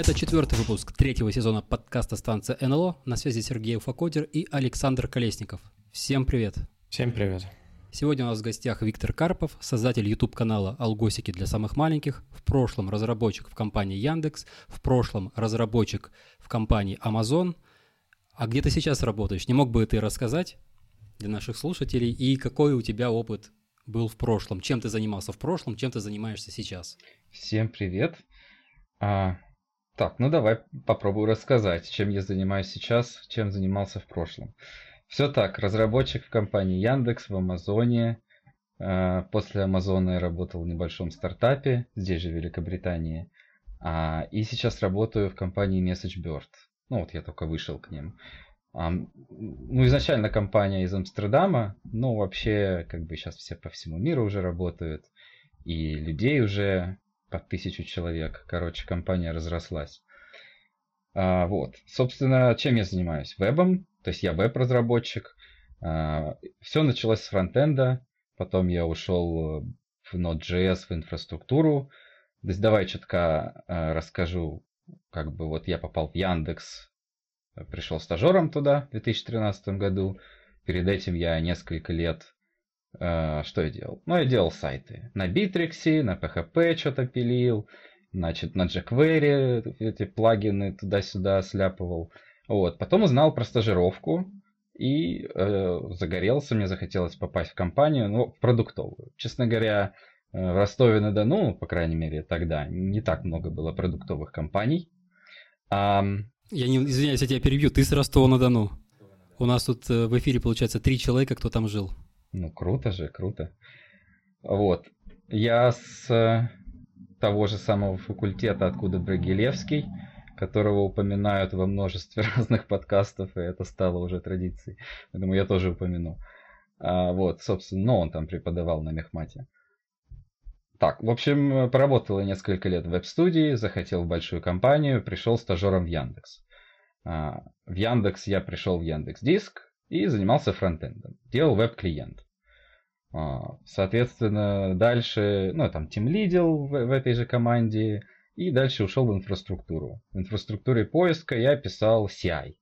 Это четвертый выпуск третьего сезона подкаста станция НЛО. На связи Сергей Уфакодер и Александр Колесников. Всем привет. Всем привет. Сегодня у нас в гостях Виктор Карпов, создатель YouTube-канала «Алгосики для самых маленьких», в прошлом разработчик в компании Яндекс, в прошлом разработчик в компании Amazon. А где ты сейчас работаешь? Не мог бы ты рассказать для наших слушателей? И какой у тебя опыт был в прошлом? Чем ты занимался в прошлом, чем ты занимаешься сейчас? Всем привет. А, так, ну давай попробую рассказать, чем я занимаюсь сейчас, чем занимался в прошлом. Все так, разработчик в компании Яндекс, в Амазоне. А, после Амазона я работал в небольшом стартапе, здесь же в Великобритании. А, и сейчас работаю в компании MessageBird. Ну вот я только вышел к ним. Ну, изначально компания из Амстердама, но вообще, как бы сейчас все по всему миру уже работают, и людей уже по тысячу человек. Короче, компания разрослась. А, вот, собственно, чем я занимаюсь? Вебом, то есть я веб-разработчик. А, все началось с фронтенда, потом я ушел в Node.js, в инфраструктуру. То есть давай чутка а, расскажу, как бы вот я попал в Яндекс, пришел стажером туда в 2013 году. Перед этим я несколько лет а, что я делал? Ну, я делал сайты. На Bittrex, на PHP что-то пилил, значит, на jQuery эти плагины туда-сюда сляпывал. Вот. Потом узнал про стажировку и э, загорелся, мне захотелось попасть в компанию, ну, в продуктовую. Честно говоря, э, в Ростове-на-Дону, по крайней мере, тогда не так много было продуктовых компаний. А... Я не извиняюсь, я тебя перебью. Ты с Ростова-на-Дону. У нас тут э, в эфире, получается, три человека, кто там жил. Ну, круто же, круто. Вот. Я с э, того же самого факультета, откуда Брагилевский, которого упоминают во множестве разных подкастов, и это стало уже традицией. Поэтому я тоже упомяну. А, вот, собственно, но он там преподавал на мехмате. Так, в общем, поработал я несколько лет в веб-студии, захотел в большую компанию, пришел стажером в Яндекс. А, в Яндекс я пришел в Яндекс Диск, и занимался фронтендом. Делал веб-клиент. А, соответственно, дальше, ну, там, тим лидил в, в этой же команде, и дальше ушел в инфраструктуру. В инфраструктуре поиска я писал CI.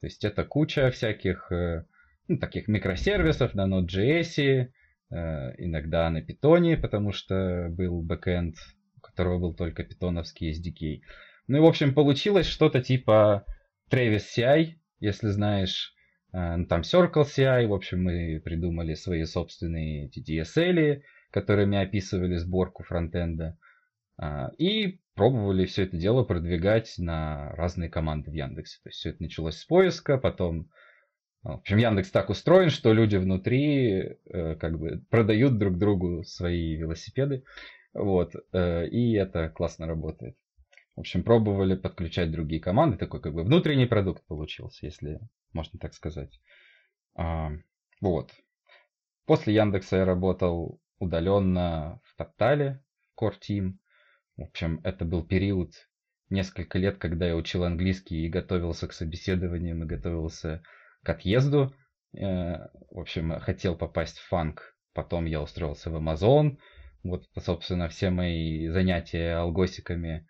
То есть это куча всяких, э, ну, таких микросервисов на Node.js, э, иногда на Python, потому что был бэкэнд, у которого был только питоновский SDK. Ну и, в общем, получилось что-то типа Travis CI, если знаешь, там Circle CI, в общем, мы придумали свои собственные DSL, которыми описывали сборку фронтенда. А, и пробовали все это дело продвигать на разные команды в Яндексе. То есть все это началось с поиска, потом... В общем, Яндекс так устроен, что люди внутри э, как бы продают друг другу свои велосипеды. Вот. Э, и это классно работает. В общем, пробовали подключать другие команды. Такой как бы внутренний продукт получился, если можно так сказать. А, вот. После Яндекса я работал удаленно в Тотале, в Core Team. В общем, это был период несколько лет, когда я учил английский и готовился к собеседованиям, и готовился к отъезду. Э, в общем, хотел попасть в фанк. Потом я устроился в Amazon. Вот, собственно, все мои занятия алгосиками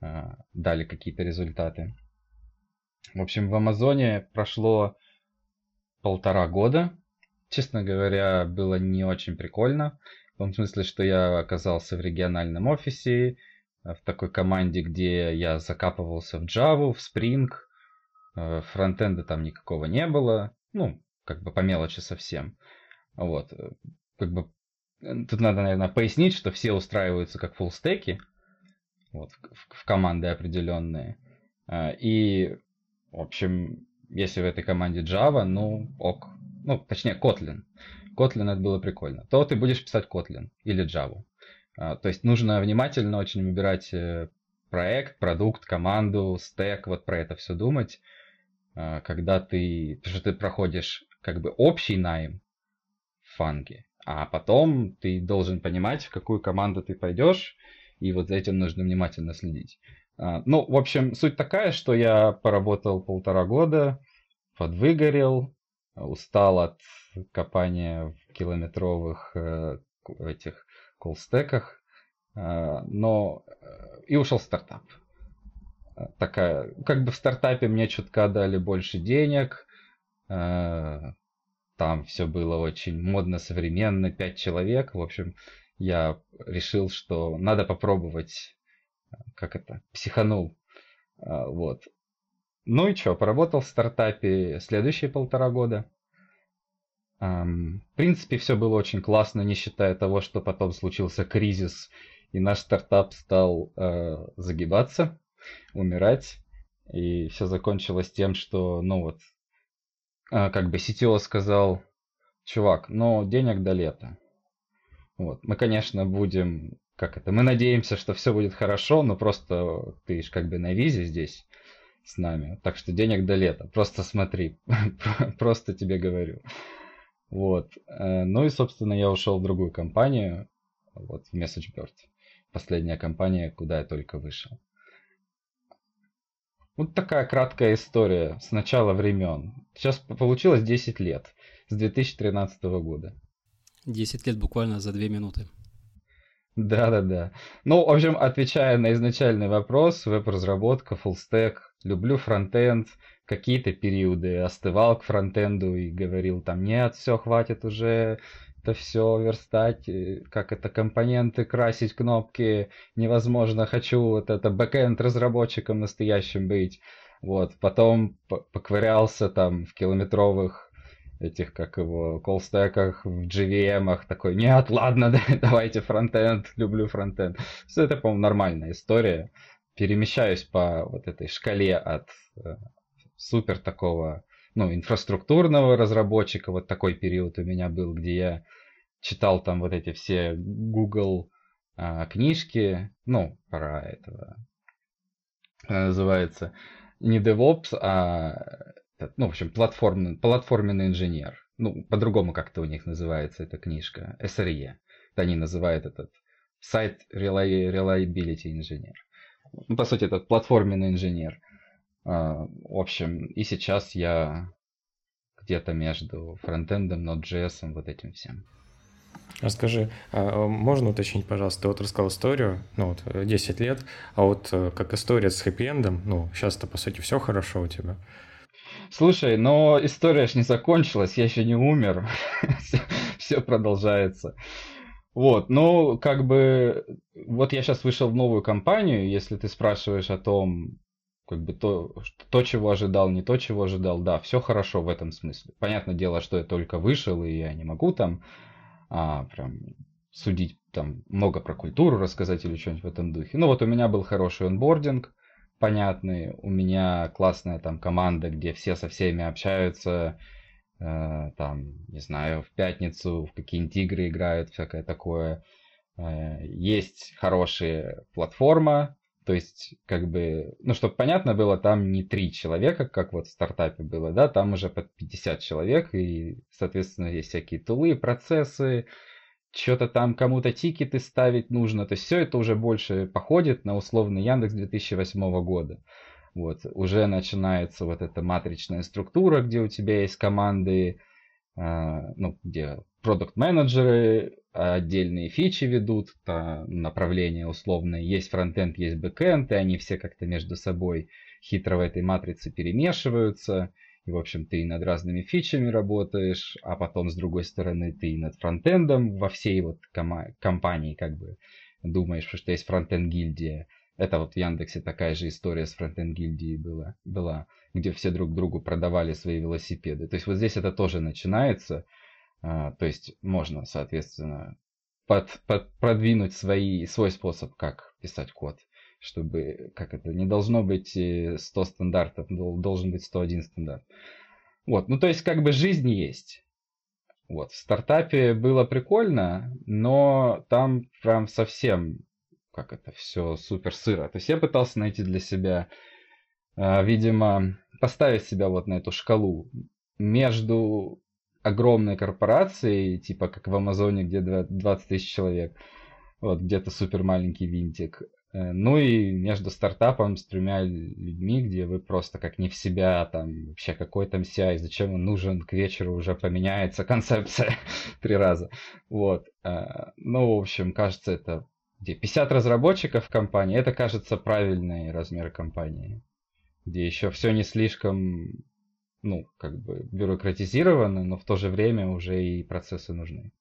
э, дали какие-то результаты. В общем, в Амазоне прошло полтора года. Честно говоря, было не очень прикольно. В том смысле, что я оказался в региональном офисе, в такой команде, где я закапывался в Java, в Spring. Э, фронтенда там никакого не было. Ну, как бы по мелочи совсем. Вот. Как бы тут надо, наверное, пояснить, что все устраиваются как фуллстеки. Вот, в, в команды определенные. Э, и в общем, если в этой команде Java, ну ок. Ну, точнее, Kotlin. Kotlin это было прикольно. То ты будешь писать Kotlin или Java. А, то есть нужно внимательно очень выбирать э, проект, продукт, команду, стек, вот про это все думать. А, когда ты, потому что ты проходишь как бы общий найм в фанге, а потом ты должен понимать, в какую команду ты пойдешь, и вот за этим нужно внимательно следить. А, ну, в общем, суть такая, что я поработал полтора года, подвыгорел, устал от копания в километровых э, этих колстеках, э, но э, и ушел в стартап. такая, как бы в стартапе мне чутка дали больше денег, там все было очень модно, современно, пять человек, в общем, я решил, что надо попробовать, как это, психанул, вот. Ну и что, поработал в стартапе следующие полтора года. В принципе, все было очень классно, не считая того, что потом случился кризис, и наш стартап стал э, загибаться, умирать. И все закончилось тем, что, ну вот, э, как бы CTO сказал, чувак, ну денег до лета. Вот. Мы, конечно, будем, как это, мы надеемся, что все будет хорошо, но просто ты ж как бы на визе здесь с нами. Так что денег до лета. Просто смотри. Просто тебе говорю. Вот. Э, ну и, собственно, я ушел в другую компанию. Вот, в MessageBird. Последняя компания, куда я только вышел. Вот такая краткая история с начала времен. Сейчас получилось 10 лет. С 2013 года. 10 лет буквально за 2 минуты. Да-да-да. Ну, в общем, отвечая на изначальный вопрос, веб-разработка, stack, люблю фронтенд, какие-то периоды остывал к фронтенду и говорил там, нет, все, хватит уже это все верстать, э, как это, компоненты, красить кнопки, невозможно, хочу вот это бэкэнд разработчиком настоящим быть. Вот, потом поковырялся там в километровых этих, как его, колстеках, в JVM, такой, нет, ладно, давайте фронтенд, люблю фронтенд. Все это, по-моему, нормальная история. Перемещаюсь по вот этой шкале от э, супер такого, ну, инфраструктурного разработчика, вот такой период у меня был, где я читал там вот эти все Google а, книжки, ну, про этого, называется, не DevOps, а ну, в общем, платформный, платформенный инженер. Ну, по-другому как-то у них называется эта книжка. SRE. Они называют этот сайт Reliability Engineer. Ну, по сути, этот платформенный инженер. Uh, в общем, и сейчас я где-то между фронтендом, Node.js, вот этим всем. Расскажи, а можно уточнить, пожалуйста, ты вот рассказал историю, ну вот 10 лет, а вот э, как история с хэппи-эндом, ну сейчас-то по сути все хорошо у тебя. Слушай, но история ж не закончилась, я еще не умер. Все продолжается. Вот, ну, как бы, вот я сейчас вышел в новую компанию, если ты спрашиваешь о том, как бы то, то, чего ожидал, не то, чего ожидал, да, все хорошо в этом смысле. Понятное дело, что я только вышел, и я не могу там а, прям судить там много про культуру рассказать или что-нибудь в этом духе. Ну вот у меня был хороший онбординг, понятный. У меня классная там команда, где все со всеми общаются. Э, там, не знаю, в пятницу в какие-нибудь игры играют, всякое такое. Э, есть хорошая платформа, то есть, как бы, ну, чтобы понятно было, там не три человека, как вот в стартапе было, да, там уже под 50 человек, и, соответственно, есть всякие тулы, процессы, что-то там кому-то тикеты ставить нужно. То есть все это уже больше походит на условный Яндекс 2008 года. Вот, уже начинается вот эта матричная структура, где у тебя есть команды, э, ну, где продукт-менеджеры отдельные фичи ведут, направления условные, есть фронтенд, есть бэкенд, и они все как-то между собой хитро в этой матрице перемешиваются. И, в общем, ты над разными фичами работаешь, а потом, с другой стороны, ты над фронтендом во всей вот кома- компании как бы думаешь, что есть фронтенд-гильдия. Это вот в Яндексе такая же история с фронтенд-гильдией была, была, где все друг другу продавали свои велосипеды. То есть вот здесь это тоже начинается. А, то есть можно, соответственно, под, под, продвинуть свои, свой способ, как писать код чтобы, как это, не должно быть 100 э, стандартов, должен быть 101 стандарт. Вот, ну то есть как бы жизнь есть. Вот, в стартапе было прикольно, но там прям совсем, как это, все супер сыро. То есть я пытался найти для себя, э, видимо, поставить себя вот на эту шкалу между огромной корпорацией, типа как в Амазоне, где 20 тысяч человек, вот где-то супер маленький винтик, ну и между стартапом с тремя людьми, где вы просто как не в себя, там вообще какой там CI, зачем он нужен, к вечеру уже поменяется концепция три раза. Вот. Э, ну, в общем, кажется, это где 50 разработчиков в компании, это кажется правильный размер компании, где еще все не слишком, ну, как бы бюрократизировано, но в то же время уже и процессы нужны.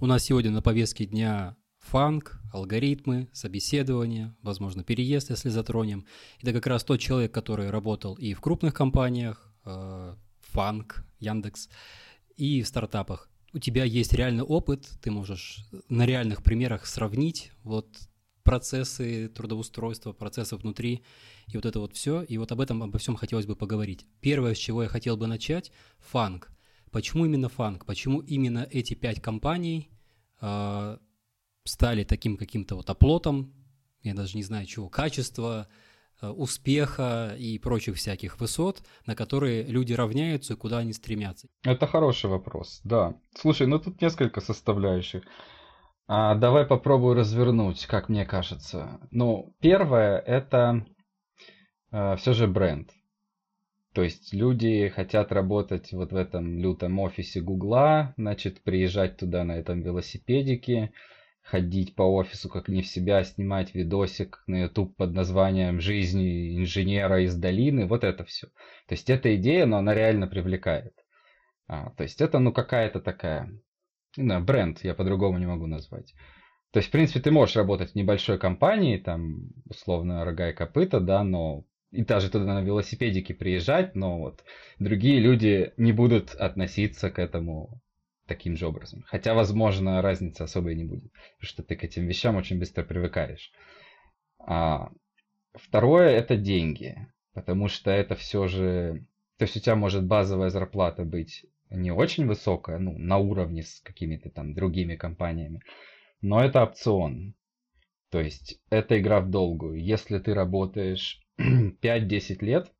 У нас сегодня на повестке дня фанк, алгоритмы, собеседование, возможно, переезд, если затронем. Это как раз тот человек, который работал и в крупных компаниях, э, фанк, Яндекс, и в стартапах. У тебя есть реальный опыт, ты можешь на реальных примерах сравнить вот процессы трудоустройства, процессы внутри, и вот это вот все. И вот об этом, обо всем хотелось бы поговорить. Первое, с чего я хотел бы начать, фанк. Почему именно фанк? Почему именно эти пять компаний э, стали таким каким-то вот оплотом, я даже не знаю чего, качества, э, успеха и прочих всяких высот, на которые люди равняются и куда они стремятся? Это хороший вопрос, да. Слушай, ну тут несколько составляющих. А, давай попробую развернуть, как мне кажется. Ну, первое это э, все же бренд. То есть люди хотят работать вот в этом лютом офисе Гугла, значит, приезжать туда на этом велосипедике, ходить по офису как не в себя, снимать видосик на YouTube под названием «Жизнь инженера из долины», вот это все. То есть эта идея, но она реально привлекает. А, то есть это ну какая-то такая, знаю, бренд, я по-другому не могу назвать. То есть, в принципе, ты можешь работать в небольшой компании, там, условно, рога и копыта, да, но и даже туда на велосипедике приезжать, но вот другие люди не будут относиться к этому таким же образом. Хотя, возможно, разницы особой не будет, потому что ты к этим вещам очень быстро привыкаешь. А, второе это деньги, потому что это все же... То есть у тебя может базовая зарплата быть не очень высокая, ну, на уровне с какими-то там другими компаниями, но это опцион. То есть это игра в долгую. Если ты работаешь 5-10 лет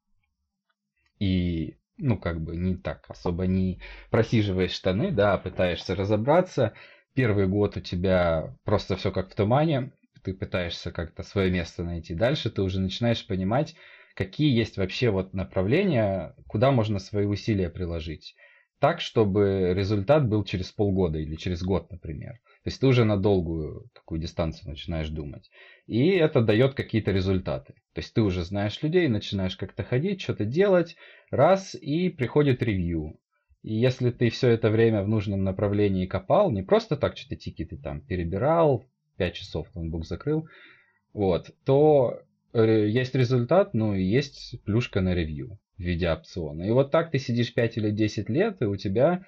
и ну, как бы не так особо не просиживаешь штаны, да, а пытаешься разобраться. Первый год у тебя просто все как в тумане, ты пытаешься как-то свое место найти. Дальше ты уже начинаешь понимать, какие есть вообще вот направления, куда можно свои усилия приложить. Так, чтобы результат был через полгода или через год, например. То есть ты уже на долгую такую дистанцию начинаешь думать. И это дает какие-то результаты. То есть ты уже знаешь людей, начинаешь как-то ходить, что-то делать, раз, и приходит ревью. И если ты все это время в нужном направлении копал, не просто так что-то тикеты там перебирал, 5 часов ноутбук закрыл, вот, то э, есть результат, ну и есть плюшка на ревью в виде опциона. И вот так ты сидишь 5 или 10 лет, и у тебя,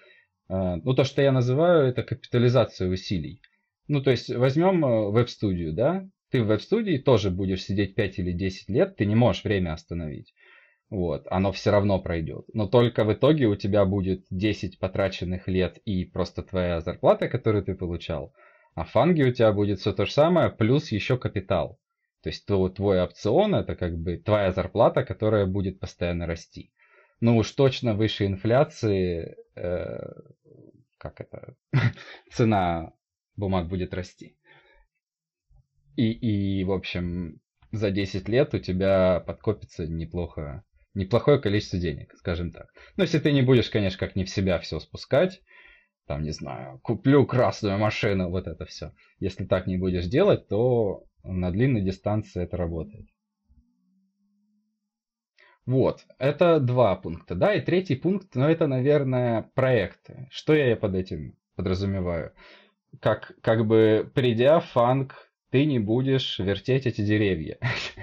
ну то, что я называю, это капитализация усилий. Ну то есть возьмем э, веб-студию, да, ты в веб-студии тоже будешь сидеть 5 или 10 лет, ты не можешь время остановить. Вот, оно все равно пройдет. Но только в итоге у тебя будет 10 потраченных лет и просто твоя зарплата, которую ты получал. А в фанге у тебя будет все то же самое, плюс еще капитал. То есть твой, твой опцион это как бы твоя зарплата, которая будет постоянно расти. Ну уж точно выше инфляции, э, как это, цена бумаг будет расти. И, и, в общем, за 10 лет у тебя подкопится неплохо неплохое количество денег, скажем так. Ну, если ты не будешь, конечно, как не в себя все спускать, там, не знаю, куплю красную машину, вот это все. Если так не будешь делать, то на длинной дистанции это работает. Вот, это два пункта, да, и третий пункт, ну, это, наверное, проекты. Что я под этим подразумеваю? Как, как бы, придя в фанк, ты не будешь вертеть эти деревья.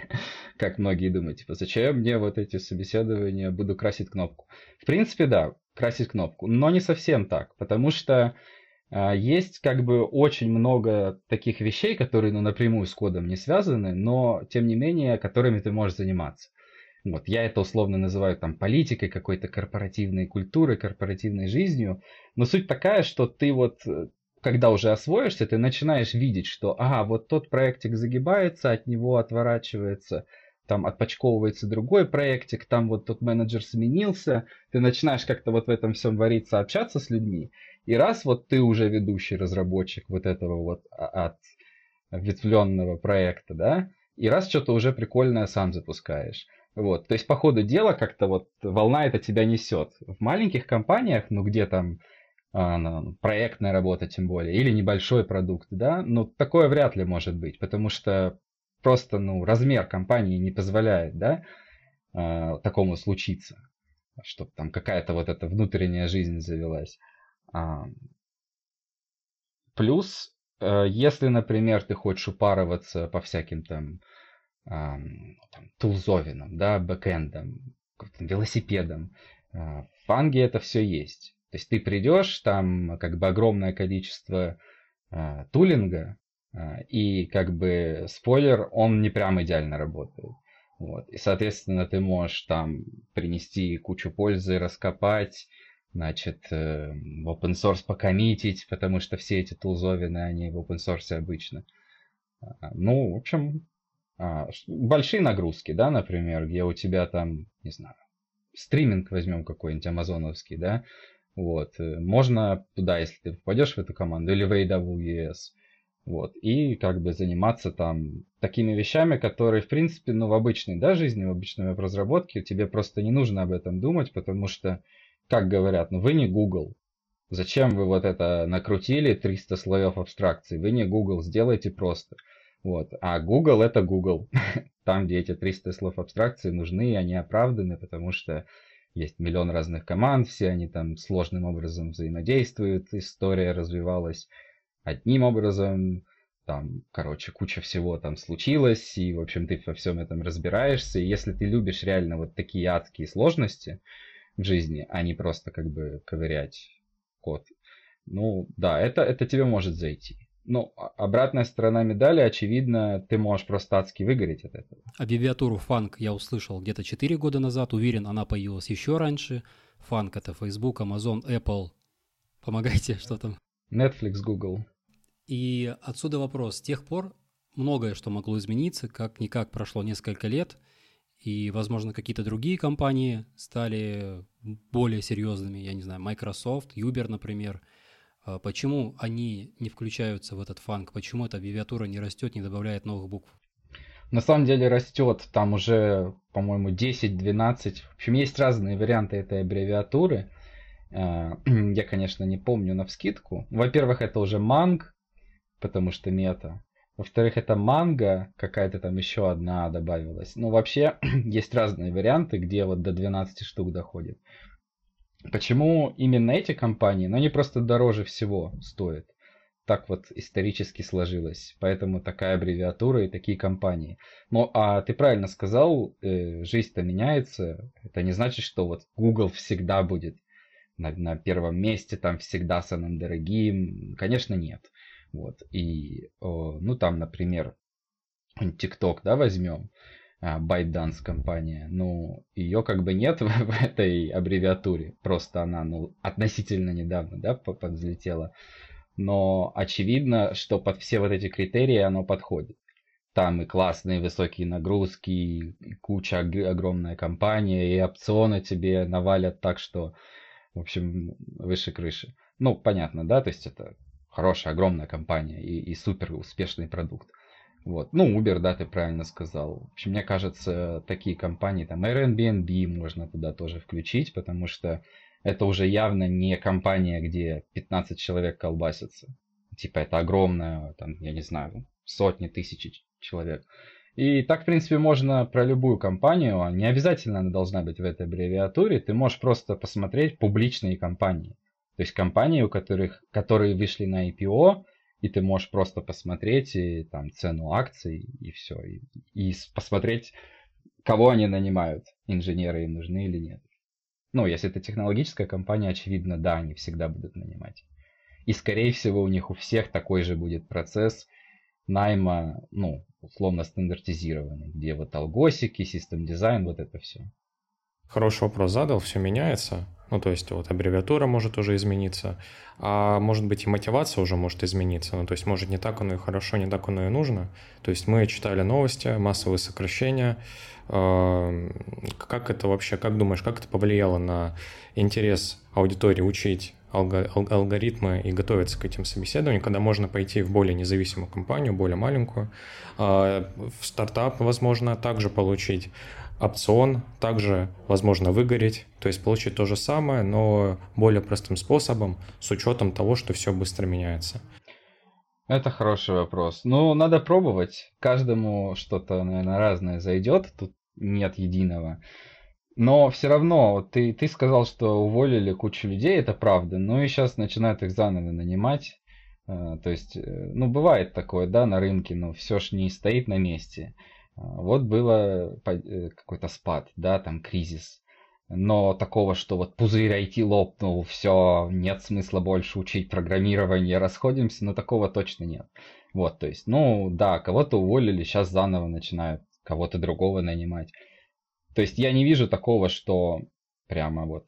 как многие думают, типа, зачем мне вот эти собеседования, буду красить кнопку. В принципе, да, красить кнопку, но не совсем так, потому что а, есть как бы очень много таких вещей, которые ну, напрямую с кодом не связаны, но тем не менее, которыми ты можешь заниматься. Вот, я это условно называю там политикой, какой-то корпоративной культурой, корпоративной жизнью. Но суть такая, что ты вот, э, когда уже освоишься, ты начинаешь видеть, что, ага, вот тот проектик загибается, от него отворачивается там отпочковывается другой проектик, там вот тот менеджер сменился, ты начинаешь как-то вот в этом всем вариться, общаться с людьми, и раз вот ты уже ведущий разработчик вот этого вот от ветвленного проекта, да, и раз что-то уже прикольное сам запускаешь. Вот, то есть по ходу дела как-то вот волна это тебя несет. В маленьких компаниях, ну где там а, проектная работа тем более, или небольшой продукт, да, ну такое вряд ли может быть, потому что просто, ну, размер компании не позволяет, да, а, такому случиться, чтобы там какая-то вот эта внутренняя жизнь завелась. А, плюс, э, если, например, ты хочешь упарываться по всяким там, там тулзовинам, да, бэкэндам, велосипедам, в фанге это все есть. То есть ты придешь, там как бы огромное количество э, тулинга, э, и как бы спойлер, он не прям идеально работает. Вот. И, соответственно, ты можешь там принести кучу пользы, раскопать, значит, э, в open source покоммитить, потому что все эти тулзовины, они в open source обычно. Ну, в общем, большие нагрузки, да, например, где у тебя там, не знаю, стриминг возьмем какой-нибудь амазоновский, да, вот. Э, можно туда, если ты попадешь в эту команду, или в AWS. Вот. И как бы заниматься там такими вещами, которые, в принципе, ну, в обычной да, жизни, в обычной веб-разработке тебе просто не нужно об этом думать, потому что, как говорят, ну вы не Google. Зачем вы вот это накрутили 300 слоев абстракции? Вы не Google, сделайте просто. Вот. А Google это Google. Там, где эти 300 слов абстракции нужны, и они оправданы, потому что есть миллион разных команд, все они там сложным образом взаимодействуют, история развивалась одним образом, там, короче, куча всего там случилось, и, в общем, ты во всем этом разбираешься, и если ты любишь реально вот такие адские сложности в жизни, а не просто как бы ковырять код, ну, да, это, это тебе может зайти. Ну, а, обратная сторона медали, очевидно, ты можешь просто адски выгореть от этого. Аббревиатуру фанк я услышал где-то 4 года назад. Уверен, она появилась еще раньше. Фанк это Facebook, Amazon, Apple. Помогайте, что там? Netflix, Google. И отсюда вопрос. С тех пор многое что могло измениться, как-никак прошло несколько лет, и, возможно, какие-то другие компании стали более серьезными, я не знаю, Microsoft, Uber, например – почему они не включаются в этот фанк? Почему эта аббревиатура не растет, не добавляет новых букв? На самом деле растет, там уже, по-моему, 10-12. В общем, есть разные варианты этой аббревиатуры. А, я, конечно, не помню на вскидку. Во-первых, это уже манг, потому что мета. Во-вторых, это манга, какая-то там еще одна добавилась. Ну, вообще, есть разные варианты, где вот до 12 штук доходит. Почему именно эти компании? Ну, они просто дороже всего стоят. Так вот исторически сложилось. Поэтому такая аббревиатура и такие компании. Ну, а ты правильно сказал, э, жизнь-то меняется. Это не значит, что вот Google всегда будет на, на первом месте, там всегда самым дорогим. Конечно, нет. Вот. И, о, ну, там, например, TikTok, да, возьмем. ByteDance компания. Ну, ее как бы нет в, в этой аббревиатуре. Просто она, ну, относительно недавно, да, подвзлетела. Но очевидно, что под все вот эти критерии оно подходит. Там и классные высокие нагрузки, и куча огромная компания, и опционы тебе навалят так, что, в общем, выше крыши. Ну, понятно, да, то есть это хорошая, огромная компания и, и супер успешный продукт. Вот. Ну, Uber, да, ты правильно сказал. В общем, мне кажется, такие компании, там Airbnb можно туда тоже включить, потому что это уже явно не компания, где 15 человек колбасятся. Типа это огромная, там, я не знаю, сотни тысяч человек. И так, в принципе, можно про любую компанию, а не обязательно она должна быть в этой аббревиатуре, ты можешь просто посмотреть публичные компании. То есть компании, у которых, которые вышли на IPO, и ты можешь просто посмотреть и там цену акций и все, и, и посмотреть, кого они нанимают, инженеры им нужны или нет. Ну, если это технологическая компания, очевидно, да, они всегда будут нанимать. И, скорее всего, у них у всех такой же будет процесс найма, ну, условно стандартизированный, где вот алгосики, систем дизайн, вот это все. Хороший вопрос задал, все меняется. Ну, то есть вот аббревиатура может уже измениться, а может быть и мотивация уже может измениться. Ну, то есть может не так оно и хорошо, не так оно и нужно. То есть мы читали новости, массовые сокращения. Эм, как это вообще, как думаешь, как это повлияло на интерес аудитории учить алгоритмы и готовиться к этим собеседованиям, когда можно пойти в более независимую компанию, более маленькую, а, в стартап, возможно, также получить опцион также возможно выгореть, то есть получить то же самое, но более простым способом, с учетом того, что все быстро меняется. Это хороший вопрос. Ну, надо пробовать. Каждому что-то, наверное, разное зайдет. Тут нет единого. Но все равно, ты, ты сказал, что уволили кучу людей, это правда. Ну и сейчас начинают их заново нанимать. Э, то есть, э, ну, бывает такое, да, на рынке, но все ж не стоит на месте. Э, вот было какой-то спад, да, там кризис. Но такого, что вот пузырь IT лопнул, все, нет смысла больше учить программирование, расходимся, но такого точно нет. Вот, то есть, ну да, кого-то уволили, сейчас заново начинают кого-то другого нанимать. То есть я не вижу такого, что прямо вот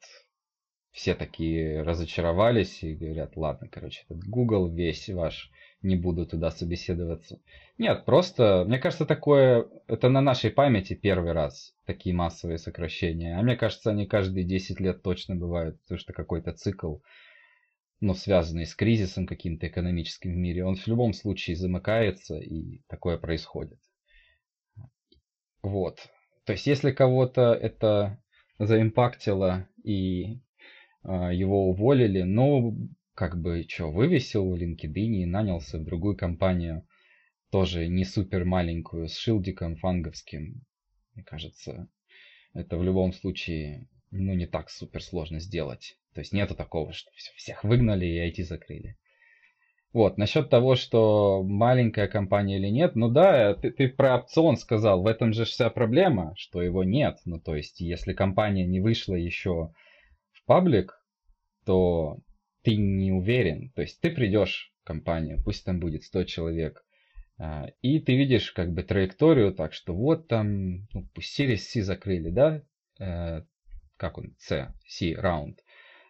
все такие разочаровались и говорят, ладно, короче, этот Google весь ваш, не буду туда собеседоваться. Нет, просто, мне кажется, такое, это на нашей памяти первый раз, такие массовые сокращения. А мне кажется, они каждые 10 лет точно бывают, потому что какой-то цикл, ну, связанный с кризисом каким-то экономическим в мире, он в любом случае замыкается, и такое происходит. Вот. То есть, если кого-то это заимпактило и э, его уволили, ну, как бы, что, вывесил в LinkedIn и нанялся в другую компанию, тоже не супер маленькую, с шилдиком фанговским. Мне кажется, это в любом случае, ну, не так супер сложно сделать. То есть нету такого, что всех выгнали и IT закрыли. Вот, насчет того, что маленькая компания или нет, ну да, ты, ты про опцион сказал, в этом же вся проблема, что его нет. Ну то есть, если компания не вышла еще в паблик, то ты не уверен. То есть, ты придешь в компанию, пусть там будет 100 человек, и ты видишь как бы траекторию, так что вот там, ну, Series C закрыли, да, э, как он, C, C, раунд.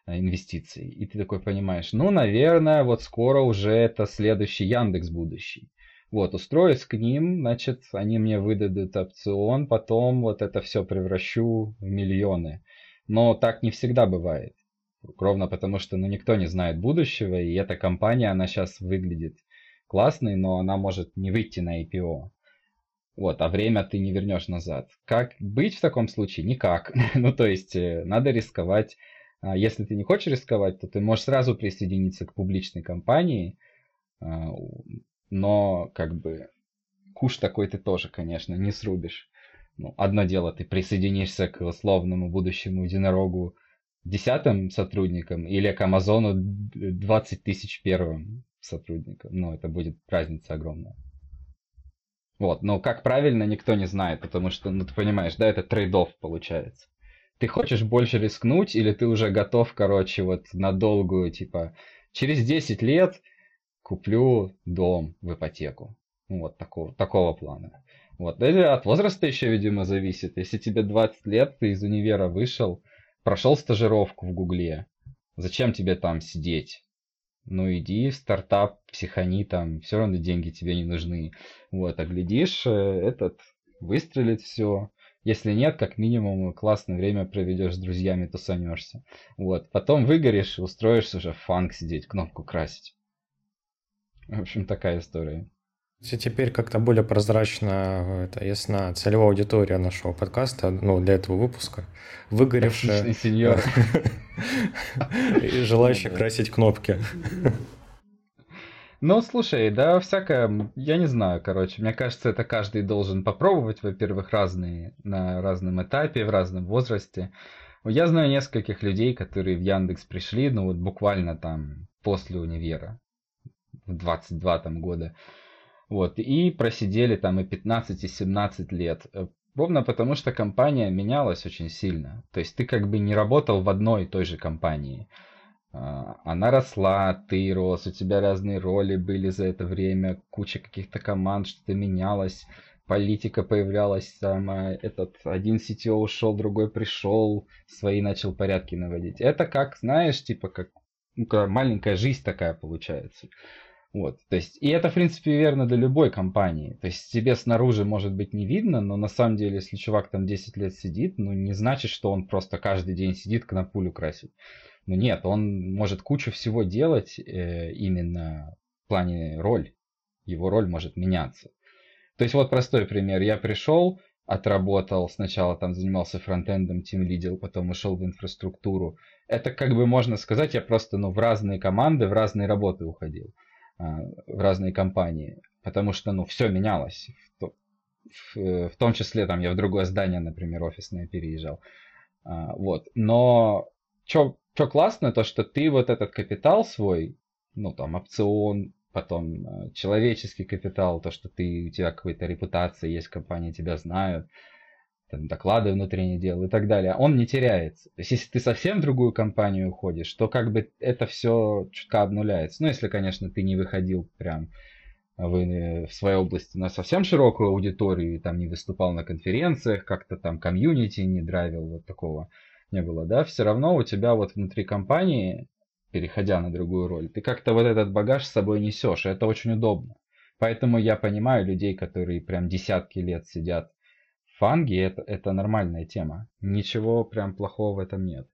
Э, инвестиций. И ты такой понимаешь, ну, наверное, вот скоро уже это следующий Яндекс будущий. Вот, устроюсь к ним, значит, они мне выдадут опцион, потом вот это все превращу в миллионы. Но так не всегда бывает. Ровно потому, что ну, никто не знает будущего, и эта компания, она сейчас выглядит классной, но она может не выйти на IPO. Вот, а время ты не вернешь назад. Как быть в таком случае? Никак. ну, то есть, э, надо рисковать а если ты не хочешь рисковать, то ты можешь сразу присоединиться к публичной компании, а, но как бы куш такой ты тоже, конечно, не срубишь. Ну, одно дело, ты присоединишься к условному будущему единорогу десятым сотрудникам или к Амазону 20 тысяч первым сотрудникам. Ну, это будет разница огромная. Вот, но как правильно, никто не знает, потому что, ну, ты понимаешь, да, это трейдов получается ты хочешь больше рискнуть, или ты уже готов, короче, вот на долгую, типа, через 10 лет куплю дом в ипотеку. Ну, вот такого, такого плана. Вот. Или от возраста еще, видимо, зависит. Если тебе 20 лет, ты из универа вышел, прошел стажировку в Гугле, зачем тебе там сидеть? Ну иди в стартап, психани там, все равно деньги тебе не нужны. Вот, а глядишь, э, этот выстрелит все, если нет, как минимум классное время проведешь с друзьями, тусанешься. Вот. Потом выгоришь и устроишься уже в фанк сидеть, кнопку красить. В общем, такая история. Теперь как-то более прозрачно, это ясна целевая аудитория нашего подкаста, ну, для этого выпуска. Выгоревшая... сеньор. И желающие красить кнопки. Ну, слушай, да, всякое, я не знаю, короче, мне кажется, это каждый должен попробовать, во-первых, разные, на разном этапе, в разном возрасте. Я знаю нескольких людей, которые в Яндекс пришли, ну вот буквально там после универа, в 22 там года, вот, и просидели там и 15, и 17 лет. Э, ровно потому, что компания менялась очень сильно. То есть ты как бы не работал в одной и той же компании. А, она росла, ты рос, у тебя разные роли были за это время, куча каких-то команд, что-то менялось, политика появлялась, там, этот один CTO ушел, другой пришел, свои начал порядки наводить. Это как, знаешь, типа как ну, маленькая жизнь такая получается. Вот, то есть, и это, в принципе, верно для любой компании. То есть, тебе снаружи, может быть, не видно, но на самом деле, если чувак там 10 лет сидит, ну, не значит, что он просто каждый день сидит, к пулю красит. Ну нет, он может кучу всего делать э, именно в плане роль. Его роль может меняться. То есть вот простой пример. Я пришел, отработал, сначала там занимался фронтендом, тим лидил, потом ушел в инфраструктуру. Это как бы можно сказать, я просто ну, в разные команды, в разные работы уходил, в разные компании, потому что ну, все менялось. В, в, в том числе там я в другое здание, например, офисное переезжал. А, вот. Но что классно, то что ты вот этот капитал свой, ну там опцион, потом э, человеческий капитал, то, что ты, у тебя какая-то репутация есть, компании тебя знают, там, доклады внутренние дел и так далее, он не теряется. То есть, если ты совсем в другую компанию уходишь, то как бы это все чутка обнуляется. Ну, если, конечно, ты не выходил прям в, в своей области на совсем широкую аудиторию, и там не выступал на конференциях, как-то там комьюнити не драйвил, вот такого не было, да, все равно у тебя вот внутри компании переходя на другую роль, ты как-то вот этот багаж с собой несешь, и это очень удобно. Поэтому я понимаю людей, которые прям десятки лет сидят в фанге, это, это нормальная тема. Ничего прям плохого в этом нет.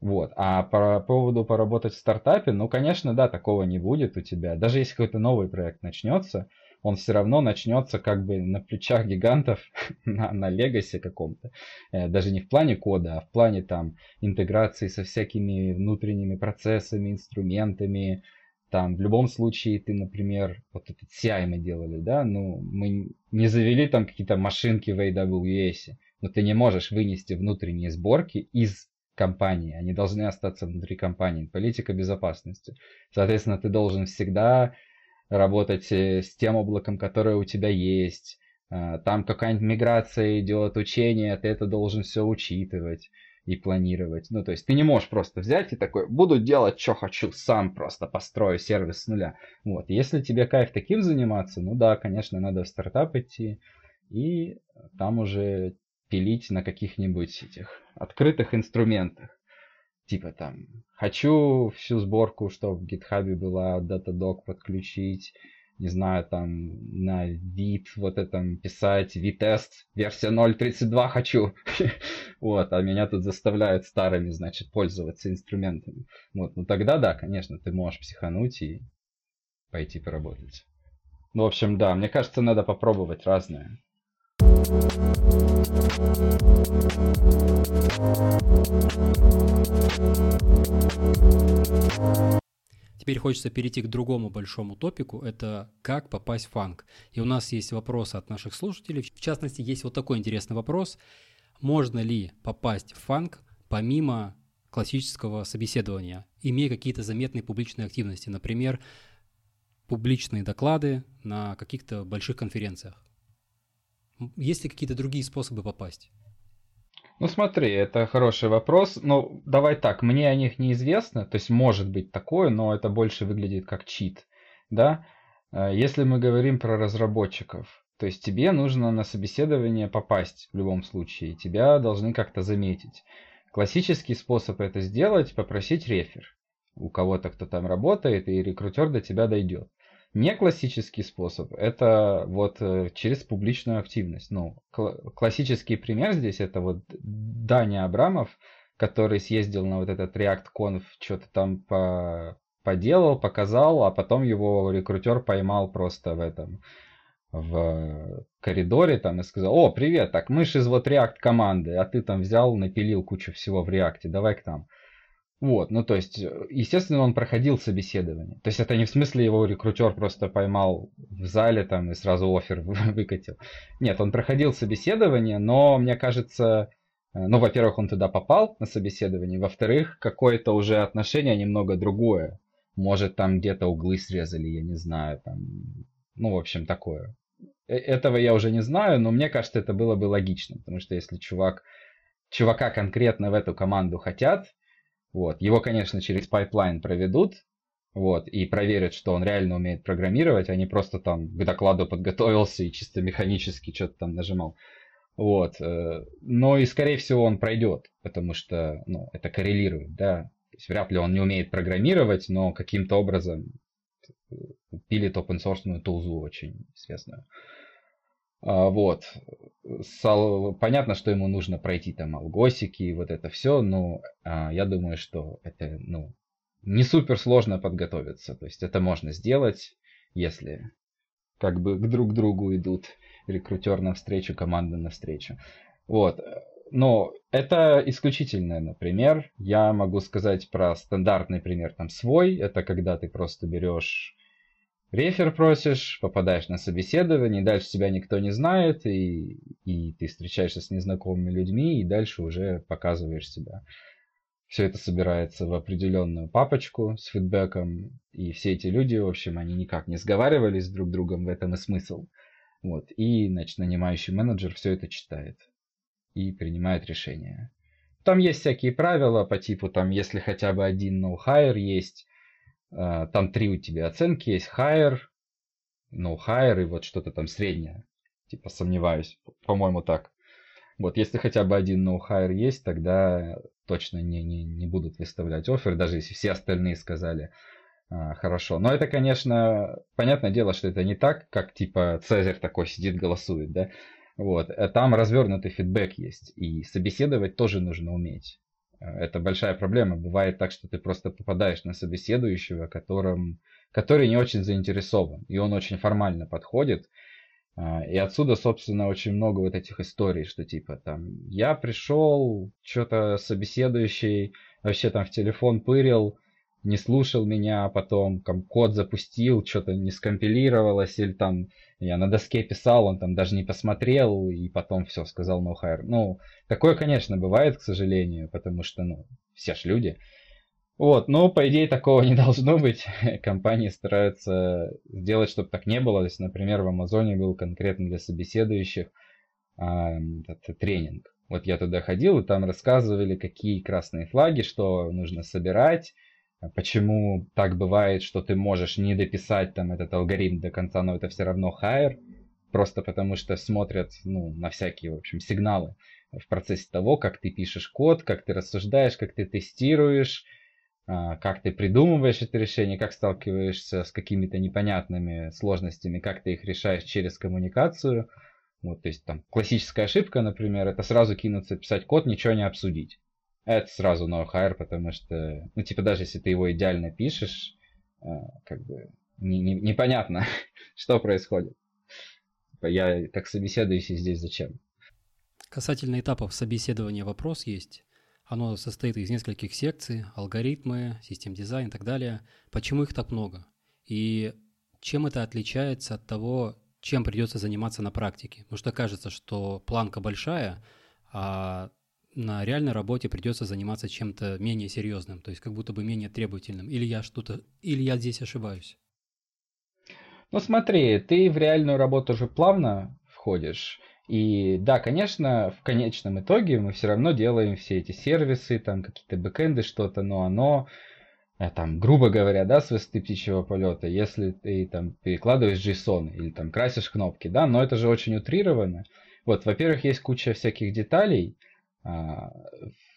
Вот. А по поводу поработать в стартапе, ну, конечно, да, такого не будет у тебя. Даже если какой-то новый проект начнется, он все равно начнется как бы на плечах гигантов, на, на легасе каком-то. Э, даже не в плане кода, а в плане там интеграции со всякими внутренними процессами, инструментами. Там в любом случае ты, например, вот этот CI мы делали, да, ну мы не завели там какие-то машинки в AWS, но ты не можешь вынести внутренние сборки из компании, они должны остаться внутри компании. Политика безопасности. Соответственно, ты должен всегда работать э, с тем облаком, которое у тебя есть. А, там какая-нибудь миграция идет, учение, ты это должен все учитывать и планировать. Ну, то есть ты не можешь просто взять и такой, буду делать, что хочу, сам просто построю сервис с нуля. Вот, если тебе кайф таким заниматься, ну да, конечно, надо в стартап идти и там уже пилить на каких-нибудь этих открытых инструментах. Типа там, хочу всю сборку, чтобы в гитхабе была Datadog подключить, не знаю, там на вид вот этом писать, витест, версия 0.32 хочу. вот, а меня тут заставляют старыми, значит, пользоваться инструментами. Вот, ну тогда да, конечно, ты можешь психануть и пойти поработать. Ну, в общем, да, мне кажется, надо попробовать разное. Теперь хочется перейти к другому большому топику, это как попасть в фанк. И у нас есть вопросы от наших слушателей. В частности, есть вот такой интересный вопрос. Можно ли попасть в фанк помимо классического собеседования, имея какие-то заметные публичные активности, например, публичные доклады на каких-то больших конференциях? Есть ли какие-то другие способы попасть? Ну смотри, это хороший вопрос. Ну, давай так, мне о них неизвестно, то есть может быть такое, но это больше выглядит как чит, да? Э, если мы говорим про разработчиков, то есть тебе нужно на собеседование попасть в любом случае, тебя должны как-то заметить. Классический способ это сделать – попросить рефер у кого-то, кто там работает, и рекрутер до тебя дойдет. Не классический способ, это вот э, через публичную активность. Ну, кл- классический пример здесь это вот Даня Абрамов, который съездил на вот этот React Conf, что-то там по поделал, показал, а потом его рекрутер поймал просто в этом в коридоре там и сказал, о, привет, так мы же из вот React команды, а ты там взял, напилил кучу всего в React, давай к нам. Вот, ну то есть, э, естественно, он проходил собеседование. То есть это не в смысле его рекрутер просто поймал в зале там и сразу офер выкатил. Нет, он проходил собеседование, но мне кажется, э, ну, во-первых, он туда попал на собеседование, во-вторых, какое-то уже отношение немного другое. Может, там где-то углы срезали, я не знаю, там, ну, в общем, такое. Э, этого я уже не знаю, но мне кажется, это было бы логично, потому что если чувак, чувака конкретно в эту команду хотят, вот. Его, конечно, через pipeline проведут, вот, и проверят, что он реально умеет программировать, а не просто там к докладу подготовился и чисто механически что-то там нажимал. Вот. Э, но и, скорее всего, он пройдет, потому что ну, это коррелирует, да. То есть вряд ли он не умеет программировать, но каким-то образом пилит open source тулзу очень известную. А, вот. Понятно, что ему нужно пройти там алгосики и вот это все, но а, я думаю, что это ну, не супер сложно подготовиться. То есть это можно сделать, если как бы к друг другу идут. Рекрутер навстречу, команда навстречу. Вот. Но это исключительное, например. Я могу сказать про стандартный пример, там свой. Это когда ты просто берешь рефер просишь, попадаешь на собеседование, дальше тебя никто не знает, и, и ты встречаешься с незнакомыми людьми, и дальше уже показываешь себя. Все это собирается в определенную папочку с фидбэком, и все эти люди, в общем, они никак не сговаривались с друг другом, в этом и смысл. Вот. И, значит, нанимающий менеджер все это читает и принимает решение. Там есть всякие правила по типу, там, если хотя бы один no-hire есть, там три у тебя оценки есть. Higher, no higher и вот что-то там среднее. Типа сомневаюсь. По-моему так. Вот если хотя бы один no higher есть, тогда точно не, не, не будут выставлять офер, даже если все остальные сказали а, хорошо. Но это, конечно, понятное дело, что это не так, как типа Цезарь такой сидит, голосует, да. Вот. Э, там развернутый фидбэк есть, и собеседовать тоже нужно уметь. Это большая проблема. Бывает так, что ты просто попадаешь на собеседующего, которым, который не очень заинтересован, и он очень формально подходит. А, и отсюда, собственно, очень много вот этих историй, что типа там я пришел, что-то собеседующий вообще там в телефон пырил, не слушал меня, а потом там, код запустил, что-то не скомпилировалось, или там я на доске писал, он там даже не посмотрел, и потом все, сказал no hire. Ну, такое, конечно, бывает, к сожалению, потому что, ну, все ж люди. Вот, но по идее такого не должно быть. Компании стараются сделать, чтобы так не было. То есть, например, в Амазоне был конкретно для собеседующих этот тренинг. Вот я туда ходил, и там рассказывали, какие красные флаги, что нужно собирать, Почему так бывает, что ты можешь не дописать там этот алгоритм до конца, но это все равно хайер, просто потому что смотрят ну, на всякие, в общем, сигналы в процессе того, как ты пишешь код, как ты рассуждаешь, как ты тестируешь, а, как ты придумываешь это решение, как сталкиваешься с какими-то непонятными сложностями, как ты их решаешь через коммуникацию. Вот, то есть там классическая ошибка, например, это сразу кинуться писать код, ничего не обсудить это сразу no hire, потому что, ну, типа, даже если ты его идеально пишешь, э, как бы не, не, непонятно, что происходит. Типа, я как собеседующий здесь зачем? Касательно этапов собеседования вопрос есть. Оно состоит из нескольких секций, алгоритмы, систем дизайн и так далее. Почему их так много? И чем это отличается от того, чем придется заниматься на практике? Потому что кажется, что планка большая, а на реальной работе придется заниматься чем-то менее серьезным, то есть как будто бы менее требовательным. Или я что-то, или я здесь ошибаюсь? Ну смотри, ты в реальную работу уже плавно входишь. И да, конечно, в конечном итоге мы все равно делаем все эти сервисы, там какие-то бэкэнды, что-то, но оно, э, там, грубо говоря, да, с высоты птичьего полета, если ты там перекладываешь JSON или там красишь кнопки, да, но это же очень утрировано. Вот, во-первых, есть куча всяких деталей,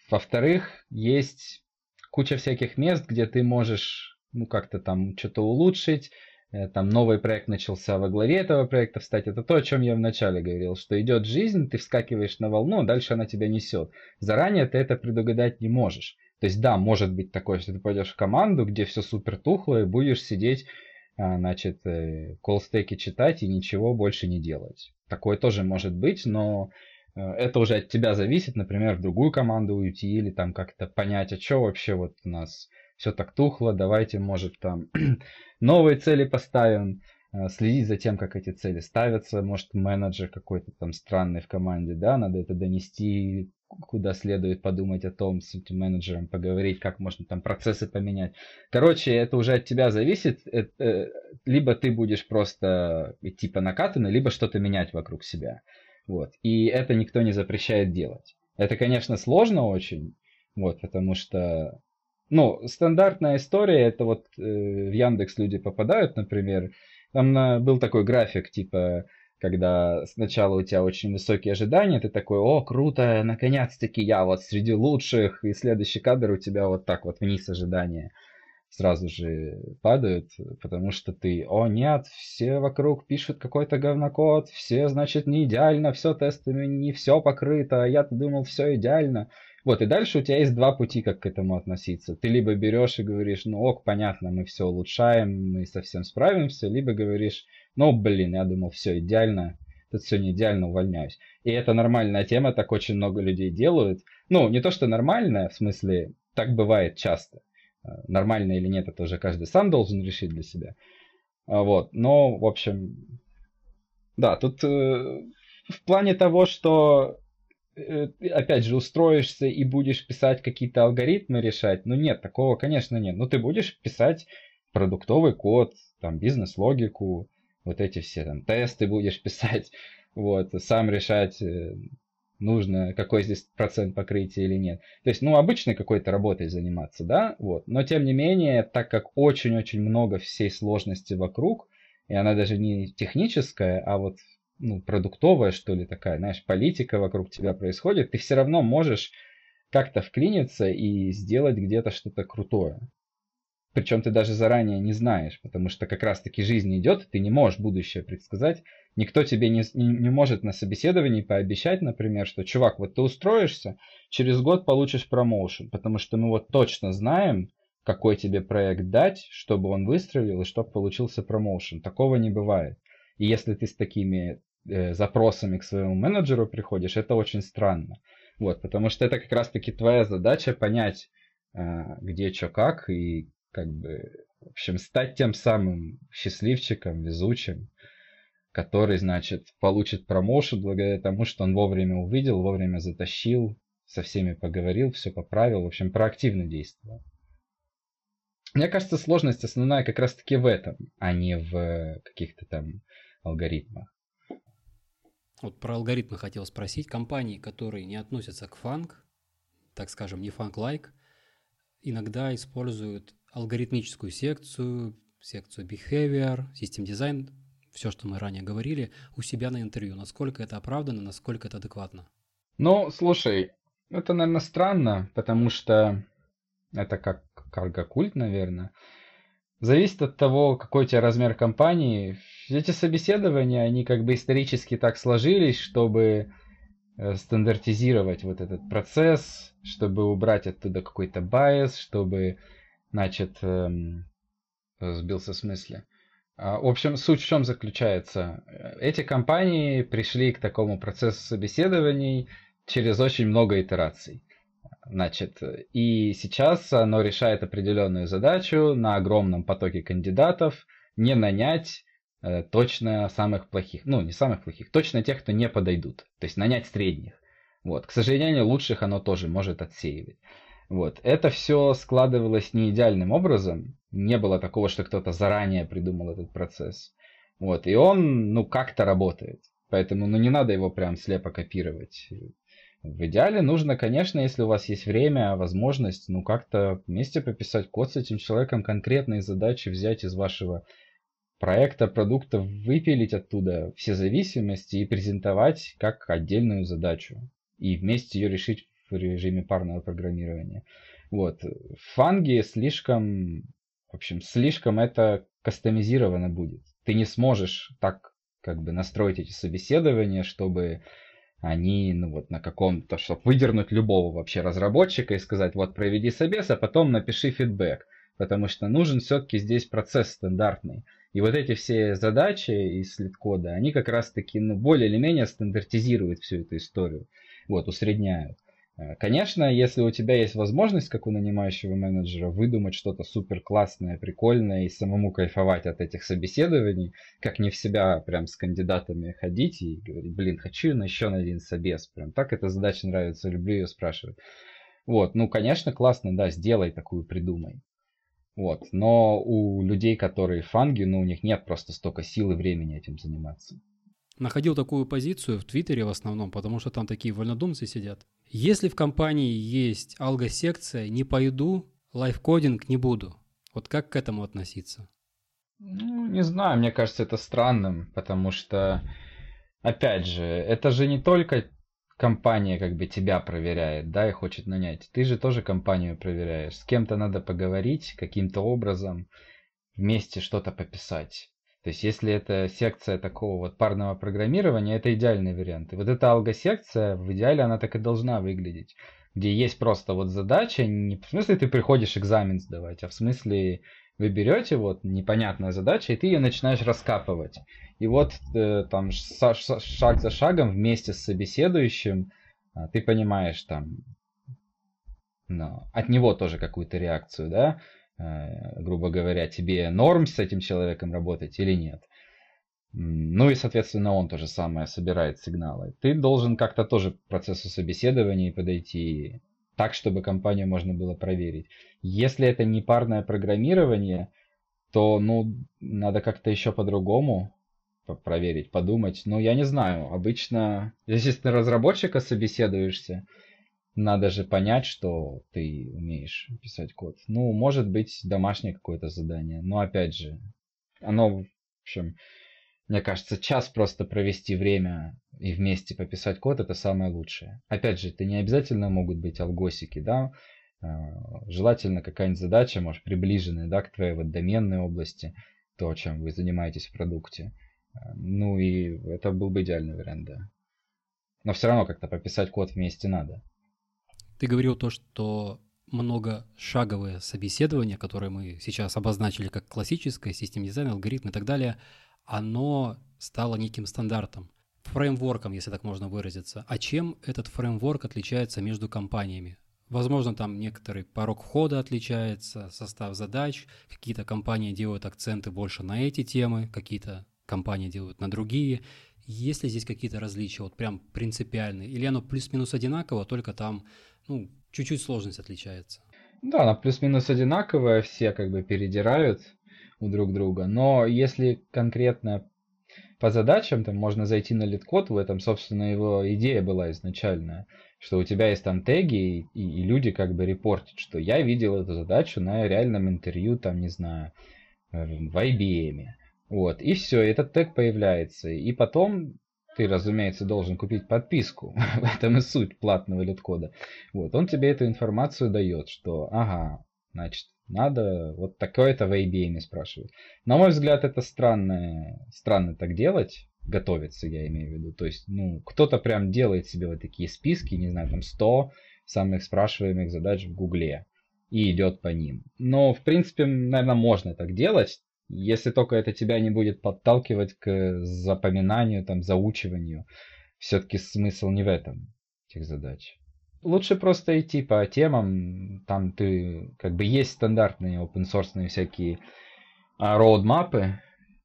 во-вторых, есть куча всяких мест, где ты можешь ну как-то там что-то улучшить, э, там новый проект начался во главе этого проекта встать. Это то, о чем я вначале говорил, что идет жизнь, ты вскакиваешь на волну, а дальше она тебя несет. Заранее ты это предугадать не можешь. То есть да, может быть такое, что ты пойдешь в команду, где все супер тухло, и будешь сидеть, а, значит, колстеки читать и ничего больше не делать. Такое тоже может быть, но Э, это уже от тебя зависит, например, в другую команду уйти или там как-то понять, а что вообще вот у нас все так тухло, давайте, может, там новые цели поставим, э, следить за тем, как эти цели ставятся, может, менеджер какой-то там странный в команде, да, надо это донести куда следует подумать о том с этим менеджером, поговорить, как можно там процессы поменять. Короче, это уже от тебя зависит. Это, э, либо ты будешь просто идти по накатанной, либо что-то менять вокруг себя. Вот. И это никто не запрещает делать. Это, конечно, сложно очень, вот, потому что, ну, стандартная история, это вот э, в Яндекс люди попадают, например, там на, был такой график, типа, когда сначала у тебя очень высокие ожидания, ты такой, о, круто, наконец-таки я вот среди лучших, и следующий кадр у тебя вот так вот вниз ожидания сразу же падают, потому что ты, о нет, все вокруг пишут какой-то говнокод, все, значит, не идеально, все тестами не все покрыто, а я-то думал, все идеально. Вот, и дальше у тебя есть два пути, как к этому относиться. Ты либо берешь и говоришь, ну ок, понятно, мы все улучшаем, мы совсем справимся, либо говоришь, Ну, блин, я думал, все идеально, тут все не идеально, увольняюсь. И это нормальная тема, так очень много людей делают. Ну, не то, что нормальная, в смысле, так бывает часто. Нормально или нет, это уже каждый сам должен решить для себя. А, вот, но, в общем, да, тут э, в плане того, что э, опять же, устроишься и будешь писать какие-то алгоритмы решать, ну нет, такого, конечно, нет. Ну ты будешь писать продуктовый код, там, бизнес-логику, вот эти все там тесты будешь писать, вот, сам решать, э, нужно, какой здесь процент покрытия или нет. То есть, ну, обычной какой-то работой заниматься, да, вот. Но, тем не менее, так как очень-очень много всей сложности вокруг, и она даже не техническая, а вот ну, продуктовая, что ли, такая, знаешь, политика вокруг тебя происходит, ты все равно можешь как-то вклиниться и сделать где-то что-то крутое. Причем ты даже заранее не знаешь, потому что как раз-таки жизнь идет, ты не можешь будущее предсказать. Никто тебе не, не, не может на собеседовании пообещать, например, что, чувак, вот ты устроишься, через год получишь промоушен, потому что мы вот точно знаем, какой тебе проект дать, чтобы он выстрелил и чтобы получился промоушен. Такого не бывает. И если ты с такими э, запросами к своему менеджеру приходишь, это очень странно. Вот, потому что это как раз-таки твоя задача понять, э, где что как, и как бы, в общем, стать тем самым счастливчиком, везучим, который, значит, получит промоушен благодаря тому, что он вовремя увидел, вовремя затащил, со всеми поговорил, все поправил, в общем, проактивно действовал. Мне кажется, сложность основная как раз-таки в этом, а не в каких-то там алгоритмах. Вот про алгоритмы хотел спросить. Компании, которые не относятся к фанк, так скажем, не фанк-лайк, иногда используют алгоритмическую секцию, секцию behavior, систем дизайн, все, что мы ранее говорили, у себя на интервью. Насколько это оправдано, насколько это адекватно? Ну, слушай, это, наверное, странно, потому что это как карго-культ, наверное. Зависит от того, какой у тебя размер компании. Эти собеседования, они как бы исторически так сложились, чтобы э, стандартизировать вот этот процесс, чтобы убрать оттуда какой-то байс, чтобы, значит, эм, сбился в смысле. А, в общем, суть в чем заключается? Эти компании пришли к такому процессу собеседований через очень много итераций. Значит, и сейчас оно решает определенную задачу на огромном потоке кандидатов не нанять э, точно самых плохих, ну не самых плохих, точно тех, кто не подойдут, то есть нанять средних. Вот, к сожалению, лучших оно тоже может отсеивать. Вот, это все складывалось не идеальным образом, не было такого, что кто-то заранее придумал этот процесс. Вот, и он, ну, как-то работает. Поэтому, ну, не надо его прям слепо копировать. В идеале нужно, конечно, если у вас есть время, возможность, ну как-то вместе пописать код с этим человеком, конкретные задачи взять из вашего проекта, продукта, выпилить оттуда все зависимости и презентовать как отдельную задачу. И вместе ее решить в режиме парного программирования. Вот. В фанге слишком, в общем, слишком это кастомизировано будет. Ты не сможешь так как бы настроить эти собеседования, чтобы они, ну вот на каком-то, чтобы выдернуть любого вообще разработчика и сказать, вот проведи собес, а потом напиши фидбэк. Потому что нужен все-таки здесь процесс стандартный. И вот эти все задачи из слит-кода, они как раз-таки ну, более или менее стандартизируют всю эту историю. Вот, усредняют. Э, конечно, если у тебя есть возможность, как у нанимающего менеджера, выдумать что-то супер классное, прикольное и самому кайфовать от этих собеседований, как не в себя прям с кандидатами ходить и говорить, блин, хочу на еще на один собес. Прям так эта задача нравится, люблю ее спрашивать. Вот, ну, конечно, классно, да, сделай такую, придумай. Вот, но у людей, которые фанги, ну, у них нет просто столько сил и времени этим заниматься. Находил такую позицию в Твиттере в основном, потому что там такие вольнодумцы сидят. Если в компании есть алго-секция, не пойду, лайфкодинг не буду. Вот как к этому относиться? Ну, не знаю, мне кажется это странным, потому что, опять же, это же не только компания как бы тебя проверяет, да, и хочет нанять. Ты же тоже компанию проверяешь. С кем-то надо поговорить каким-то образом, вместе что-то пописать. То есть, если это секция такого вот парного программирования, это идеальный вариант. И вот эта алго-секция, в идеале она так и должна выглядеть. Где есть просто вот задача, не в смысле ты приходишь экзамен сдавать, а в смысле Вы берете вот непонятная задача, и ты ее начинаешь раскапывать. И вот э, там шаг за шагом вместе с собеседующим э, ты понимаешь там ну, от него тоже какую-то реакцию, да, грубо говоря, тебе норм с этим человеком работать или нет. Ну и, соответственно, он то же самое собирает сигналы. Ты должен как-то тоже к процессу собеседования подойти так, чтобы компанию можно было проверить. Если это не парное программирование, то, ну, надо как-то еще по-другому проверить, подумать. Ну, я не знаю, обычно, если ты разработчика собеседуешься, надо же понять, что ты умеешь писать код. Ну, может быть, домашнее какое-то задание. Но опять же, оно, в общем, мне кажется, час просто провести время и вместе пописать код это самое лучшее. Опять же, это не обязательно могут быть алгосики, да. А, желательно какая-нибудь задача, может, приближенная, да, к твоей вот доменной области, то, чем вы занимаетесь в продукте. А, ну и это был бы идеальный вариант, да. Но все равно как-то пописать код вместе надо. Ты говорил то, что многошаговое собеседование, которое мы сейчас обозначили как классическое, систем дизайн, алгоритм и так далее, оно стало неким стандартом, фреймворком, если так можно выразиться. А чем этот фреймворк отличается между компаниями? Возможно, там некоторый порог входа отличается, состав задач, какие-то компании делают акценты больше на эти темы, какие-то компании делают на другие. Есть ли здесь какие-то различия, вот прям принципиальные? Или оно плюс-минус одинаково, только там ну, чуть-чуть сложность отличается? Да, она плюс-минус одинаковая, все как бы передирают у друг друга. Но если конкретно по задачам, там можно зайти на LeetCode, в этом, собственно, его идея была изначальная, что у тебя есть там теги, и, и люди как бы репортят, что я видел эту задачу на реальном интервью, там, не знаю, в IBM. Вот, и все, этот тег появляется. И потом ты, разумеется, должен купить подписку. в этом и суть платного лид-кода. Вот, он тебе эту информацию дает, что, ага, значит, надо вот такое-то в IBM спрашивать. На мой взгляд, это странно, странно так делать, готовиться, я имею в виду. То есть, ну, кто-то прям делает себе вот такие списки, не знаю, там 100 самых спрашиваемых задач в Гугле и идет по ним. Но, в принципе, наверное, можно так делать, если только это тебя не будет подталкивать к запоминанию, там, заучиванию. Все-таки смысл не в этом, этих задач. Лучше просто идти по темам, там ты, как бы есть стандартные open source всякие роудмапы,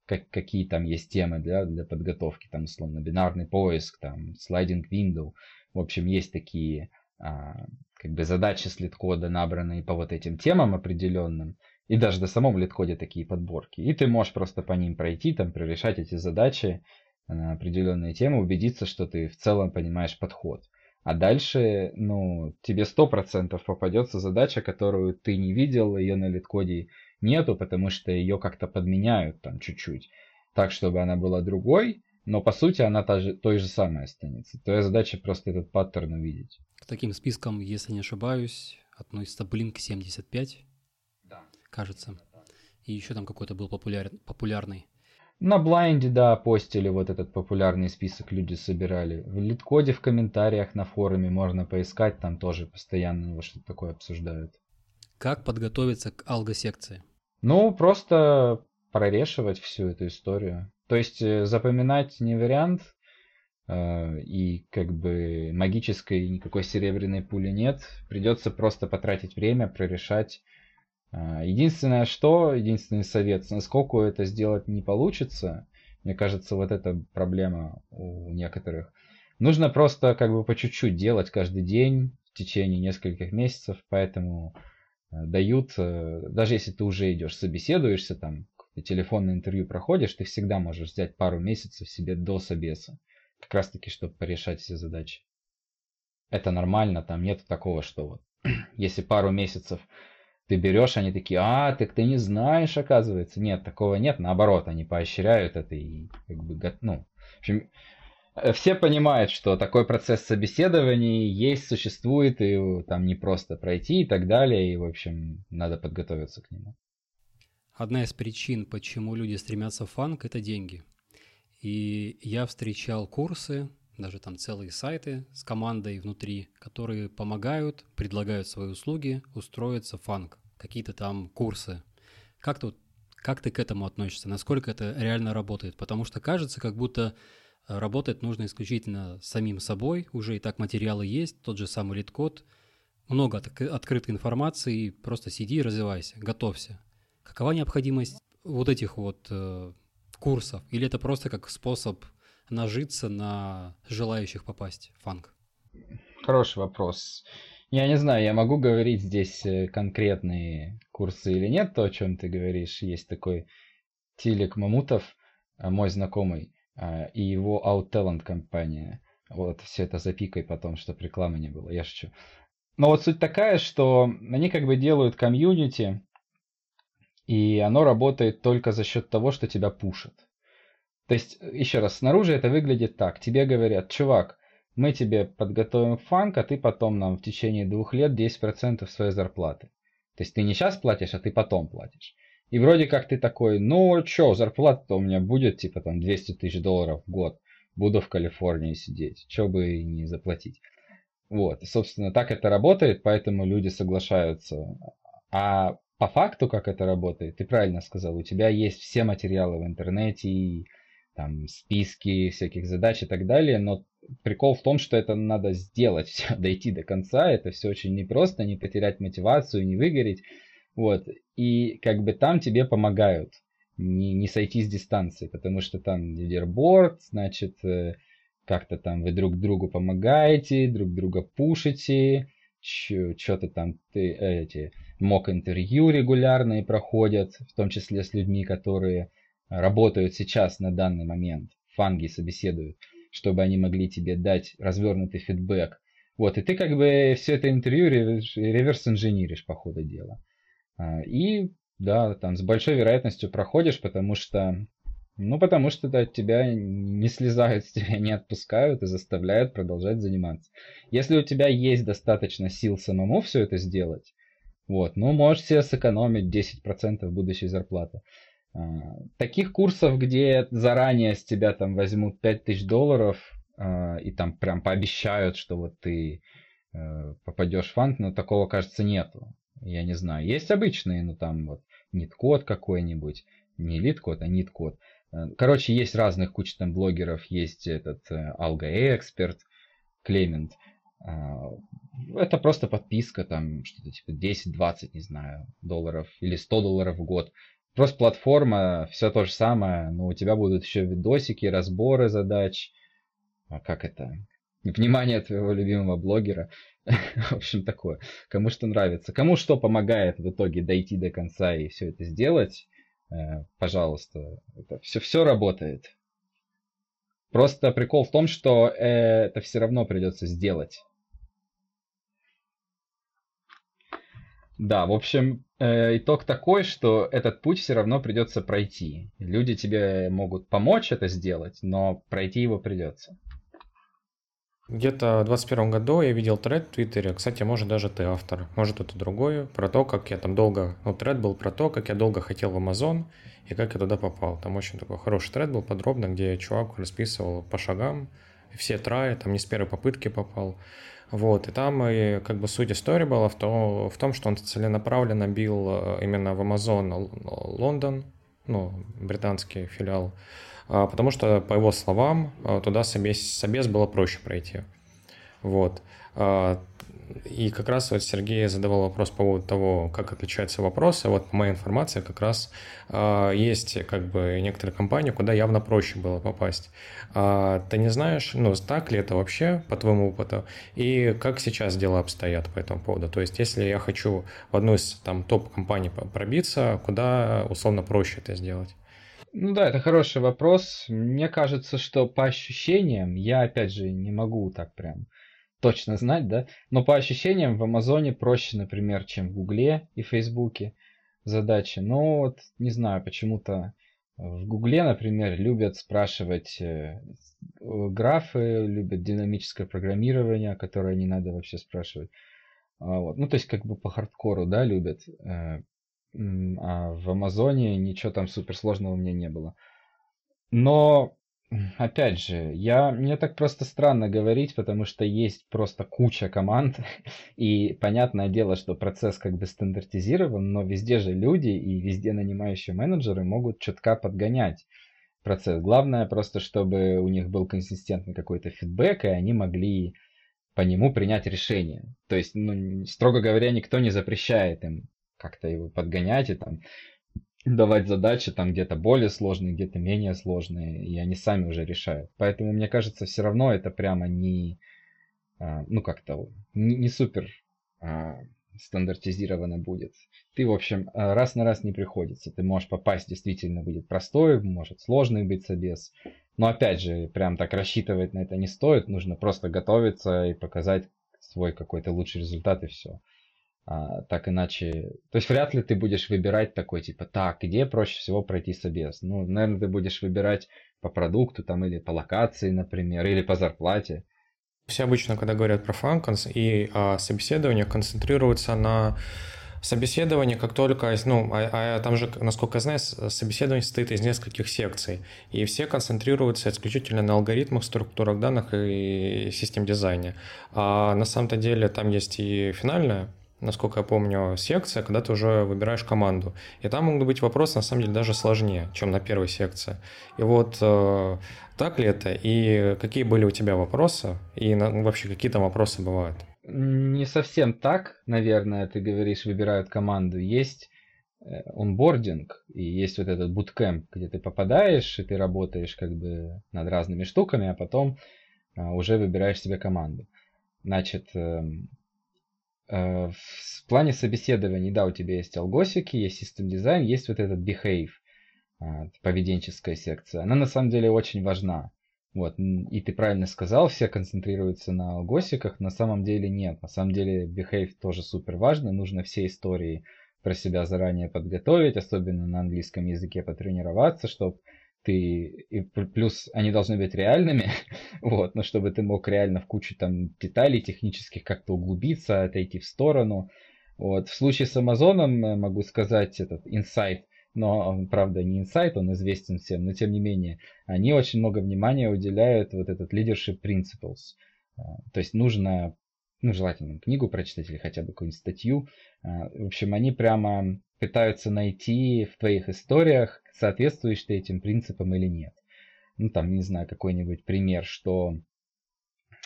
как, какие там есть темы для, для подготовки, там, условно, бинарный поиск, там, слайдинг window. В общем, есть такие а, как бы задачи с LeetCode а, набранные по вот этим темам определенным. И даже на самом LeetCode е такие подборки. И ты можешь просто по ним пройти, там, прорешать эти задачи на определенные темы, убедиться, что ты в целом понимаешь подход. А дальше, ну, тебе сто процентов попадется задача, которую ты не видел, ее на LeetCode е нету, потому что ее как-то подменяют там чуть-чуть. Так, чтобы она была другой, но по сути она та же, той же самой останется. Твоя задача просто этот паттерн увидеть. К таким спискам, если не ошибаюсь, относится Blink 75, да. Кажется. И еще там какой-то был популяр... популярный. На блайнде, да, постили вот этот популярный список, люди собирали. В литкоде в комментариях на форуме можно поискать, там тоже постоянно что-то такое обсуждают. Как подготовиться к алго-секции? Ну, просто прорешивать всю эту историю. То есть э, запоминать не вариант, э, и как бы магической никакой серебряной пули нет. Придется просто потратить время, прорешать единственное, что, единственный совет, насколько это сделать не получится, мне кажется, вот эта проблема у некоторых. Нужно просто как бы по чуть-чуть делать каждый день в течение нескольких месяцев, поэтому э, дают, э, даже если ты уже идешь, собеседуешься, там, телефонное интервью проходишь, ты всегда можешь взять пару месяцев себе до собеса, как раз таки, чтобы порешать все задачи. Это нормально, там нет такого, что вот, если пару месяцев ты берешь, они такие, а, так ты не знаешь, оказывается. Нет, такого нет, наоборот, они поощряют это и как бы, ну, в общем, э, все понимают, что такой процесс собеседований есть, существует, и там не просто пройти и так далее, и, в общем, надо подготовиться к нему. Одна из причин, почему люди стремятся в FAANG, это деньги. И я встречал курсы, даже там целые сайты с командой внутри, которые помогают, предлагают свои услуги устроиться FAANG, какие-то там курсы. Как ты, как ты к этому относишься? Насколько это реально работает? Потому что кажется, как будто э, работать нужно исключительно самим собой, уже и так материалы есть, тот же самый LeetCode, много открытой информации, просто сиди и развивайся, готовься. Какова необходимость вот этих вот э, курсов? Или это просто как способ нажиться на желающих попасть в фанк? Хороший вопрос. Я не знаю, я могу говорить здесь э, конкретные курсы или нет, то, о чем ты говоришь. Есть такой Тилик Мамутов, э, мой знакомый, э, и его OutTalent компания. Вот, все это запикай потом, чтобы рекламы не было, я шучу. Но вот суть такая, что они как бы делают комьюнити, и оно работает только за счет того, что тебя пушат. То есть, еще раз, снаружи это выглядит так. Тебе говорят, чувак, мы тебе подготовим фанк, а ты потом нам в течение двух лет 10% своей зарплаты. То есть ты не сейчас платишь, а ты потом платишь. И вроде как ты такой, ну что, зарплата-то у меня будет типа там 200 тысяч долларов в год. Буду в Калифорнии сидеть, что бы и не заплатить. Вот, собственно, так это работает, поэтому люди соглашаются. А по факту, как это работает, ты правильно сказал, у тебя есть все материалы в интернете, и там списки всяких задач и так далее, но прикол в том, что это надо сделать, все, дойти до конца, это все очень непросто, не потерять мотивацию, не выгореть, вот, и как бы там тебе помогают не, не сойти с дистанции, потому что там лидерборд, значит, э, как-то там вы друг другу помогаете, друг друга пушите, что-то там ты, эти мок интервью регулярные проходят, в том числе с людьми, которые работают сейчас на данный момент, фанги собеседуют, чтобы они могли тебе дать развернутый фидбэк. Вот, и ты как бы все это интервью реверс-инженеришь по ходу дела. А, и да, там с большой вероятностью проходишь, потому что ну, потому что от тебя не слезают тебя, не отпускают и заставляют продолжать заниматься. Если у тебя есть достаточно сил самому все это сделать, вот, ну, можешь себе сэкономить 10% будущей зарплаты. А, таких курсов, где заранее с тебя там возьмут 5000 долларов а, и там прям пообещают, что вот ты э, попадешь в FAANG, но такого, кажется, нету. Я не знаю. Есть обычные, ну там вот NeetCode какой-нибудь, не LeetCode, а NeetCode. Э, короче, есть разных куча там блогеров, есть этот э, Expert, Клемент. Это просто подписка, там что-то типа 10-20, не знаю, долларов или 100 долларов в год. Просто платформа, все то же самое, но у тебя будут еще видосики, разборы задач. А как это? Внимание твоего любимого блогера. в общем, такое. Кому что нравится. Кому что помогает в итоге дойти до конца и все это сделать. Э, пожалуйста. Это все, все работает. Просто прикол в том, что э, это все равно придется сделать. Да, в общем, итог такой, что этот путь все равно придется пройти. Люди тебе могут помочь это сделать, но пройти его придется. Где-то в 2021 году я видел тред в Твиттере, кстати, может даже ты автор, может это другое, про то, как я там долго, ну тред был про то, как я долго хотел в Amazon и как я туда попал. Там очень такой хороший тред был подробно, где чувак расписывал по шагам, все траи, там не с первой попытки попал. Вот, и там и как бы суть истории была в, то, в том, что он целенаправленно бил э, именно в Amazon Лондон, ну, британский филиал, а, потому что, по его словам, э, туда собес, собес было проще пройти. Вот. И как раз вот Сергей задавал вопрос по поводу того, как отличаются вопросы. Вот по моей информации как раз э, есть как бы некоторые компании, куда явно проще было попасть. А, ты не знаешь, ну, так ли это вообще, по твоему опыту, и как сейчас дела обстоят по этому поводу? То есть, если я хочу в одну из там топ-компаний пробиться, куда условно проще это сделать? Ну да, это хороший вопрос. Мне кажется, что по ощущениям, я опять же не могу так прям точно знать, да, но по ощущениям в Амазоне проще, например, чем в Гугле и Фейсбуке задачи. Но вот не знаю, почему-то в Гугле, например, любят спрашивать э, графы, любят динамическое программирование, которое не надо вообще спрашивать. А вот. Ну, то есть, как бы по хардкору, да, любят. Э, а в Амазоне ничего там суперсложного у меня не было. Но Опять же, я, мне так просто странно говорить, потому что есть просто куча команд, и понятное дело, что процесс как бы стандартизирован, но везде же люди и везде нанимающие менеджеры могут чутка подгонять процесс. Главное просто, чтобы у них был консистентный какой-то фидбэк, и они могли по нему принять решение. То есть, ну, строго говоря, никто не запрещает им как-то его подгонять и там давать задачи там где-то более сложные, где-то менее сложные, и они сами уже решают. Поэтому, мне кажется, все равно это прямо не, а, ну как-то, не, не супер а, стандартизировано будет. Ты, в общем, а, раз на раз не приходится. Ты можешь попасть, действительно будет простой, может сложный быть собес. Но опять же, прям так рассчитывать на это не стоит. Нужно просто готовиться и показать свой какой-то лучший результат и все. А, так иначе... То есть вряд ли ты будешь выбирать такой, типа, так, где проще всего пройти собес? Ну, наверное, ты будешь выбирать по продукту там или по локации, например, или по зарплате. Все обычно, когда говорят про фанконс и о собеседованиях, концентрируются на собеседовании, как только, ну, а, а там же, насколько я знаю, собеседование состоит из нескольких секций, и все концентрируются исключительно на алгоритмах, структурах данных и систем дизайне. А на самом-то деле там есть и финальная насколько я помню, секция, когда ты уже выбираешь команду. И там могут быть вопросы, на самом деле, даже сложнее, чем на первой секции. И вот э, так ли это? И какие были у тебя вопросы? И на, вообще, какие там вопросы бывают? Не совсем так, наверное, ты говоришь, выбирают команду. Есть э, онбординг и есть вот этот буткэмп, где ты попадаешь, и ты работаешь как бы над разными штуками, а потом а, уже выбираешь себе команду. Значит, эм, Э, в плане собеседований, да, у тебя есть алгосики, есть систем дизайн, есть вот этот behave, а, поведенческая секция. Она на самом деле очень важна. Вот, и ты правильно сказал, все концентрируются на алгосиках, на самом деле нет. На самом деле behave тоже супер важно, нужно все истории про себя заранее подготовить, особенно на английском языке потренироваться, чтобы ты и плюс они должны быть реальными, вот, но чтобы ты мог реально в кучу там деталей технических как-то углубиться, отойти в сторону. Вот. В случае с Амазоном э, могу сказать этот инсайт, но он, правда, не инсайт, он известен всем, но тем не менее, они очень много внимания уделяют вот этот leadership principles. А, то есть нужно, ну, желательно книгу прочитать или хотя бы какую-нибудь статью. А, в общем, они прямо пытаются найти в твоих историях, соответствуешь ты этим принципам или нет. Ну, там, не знаю, какой-нибудь пример, что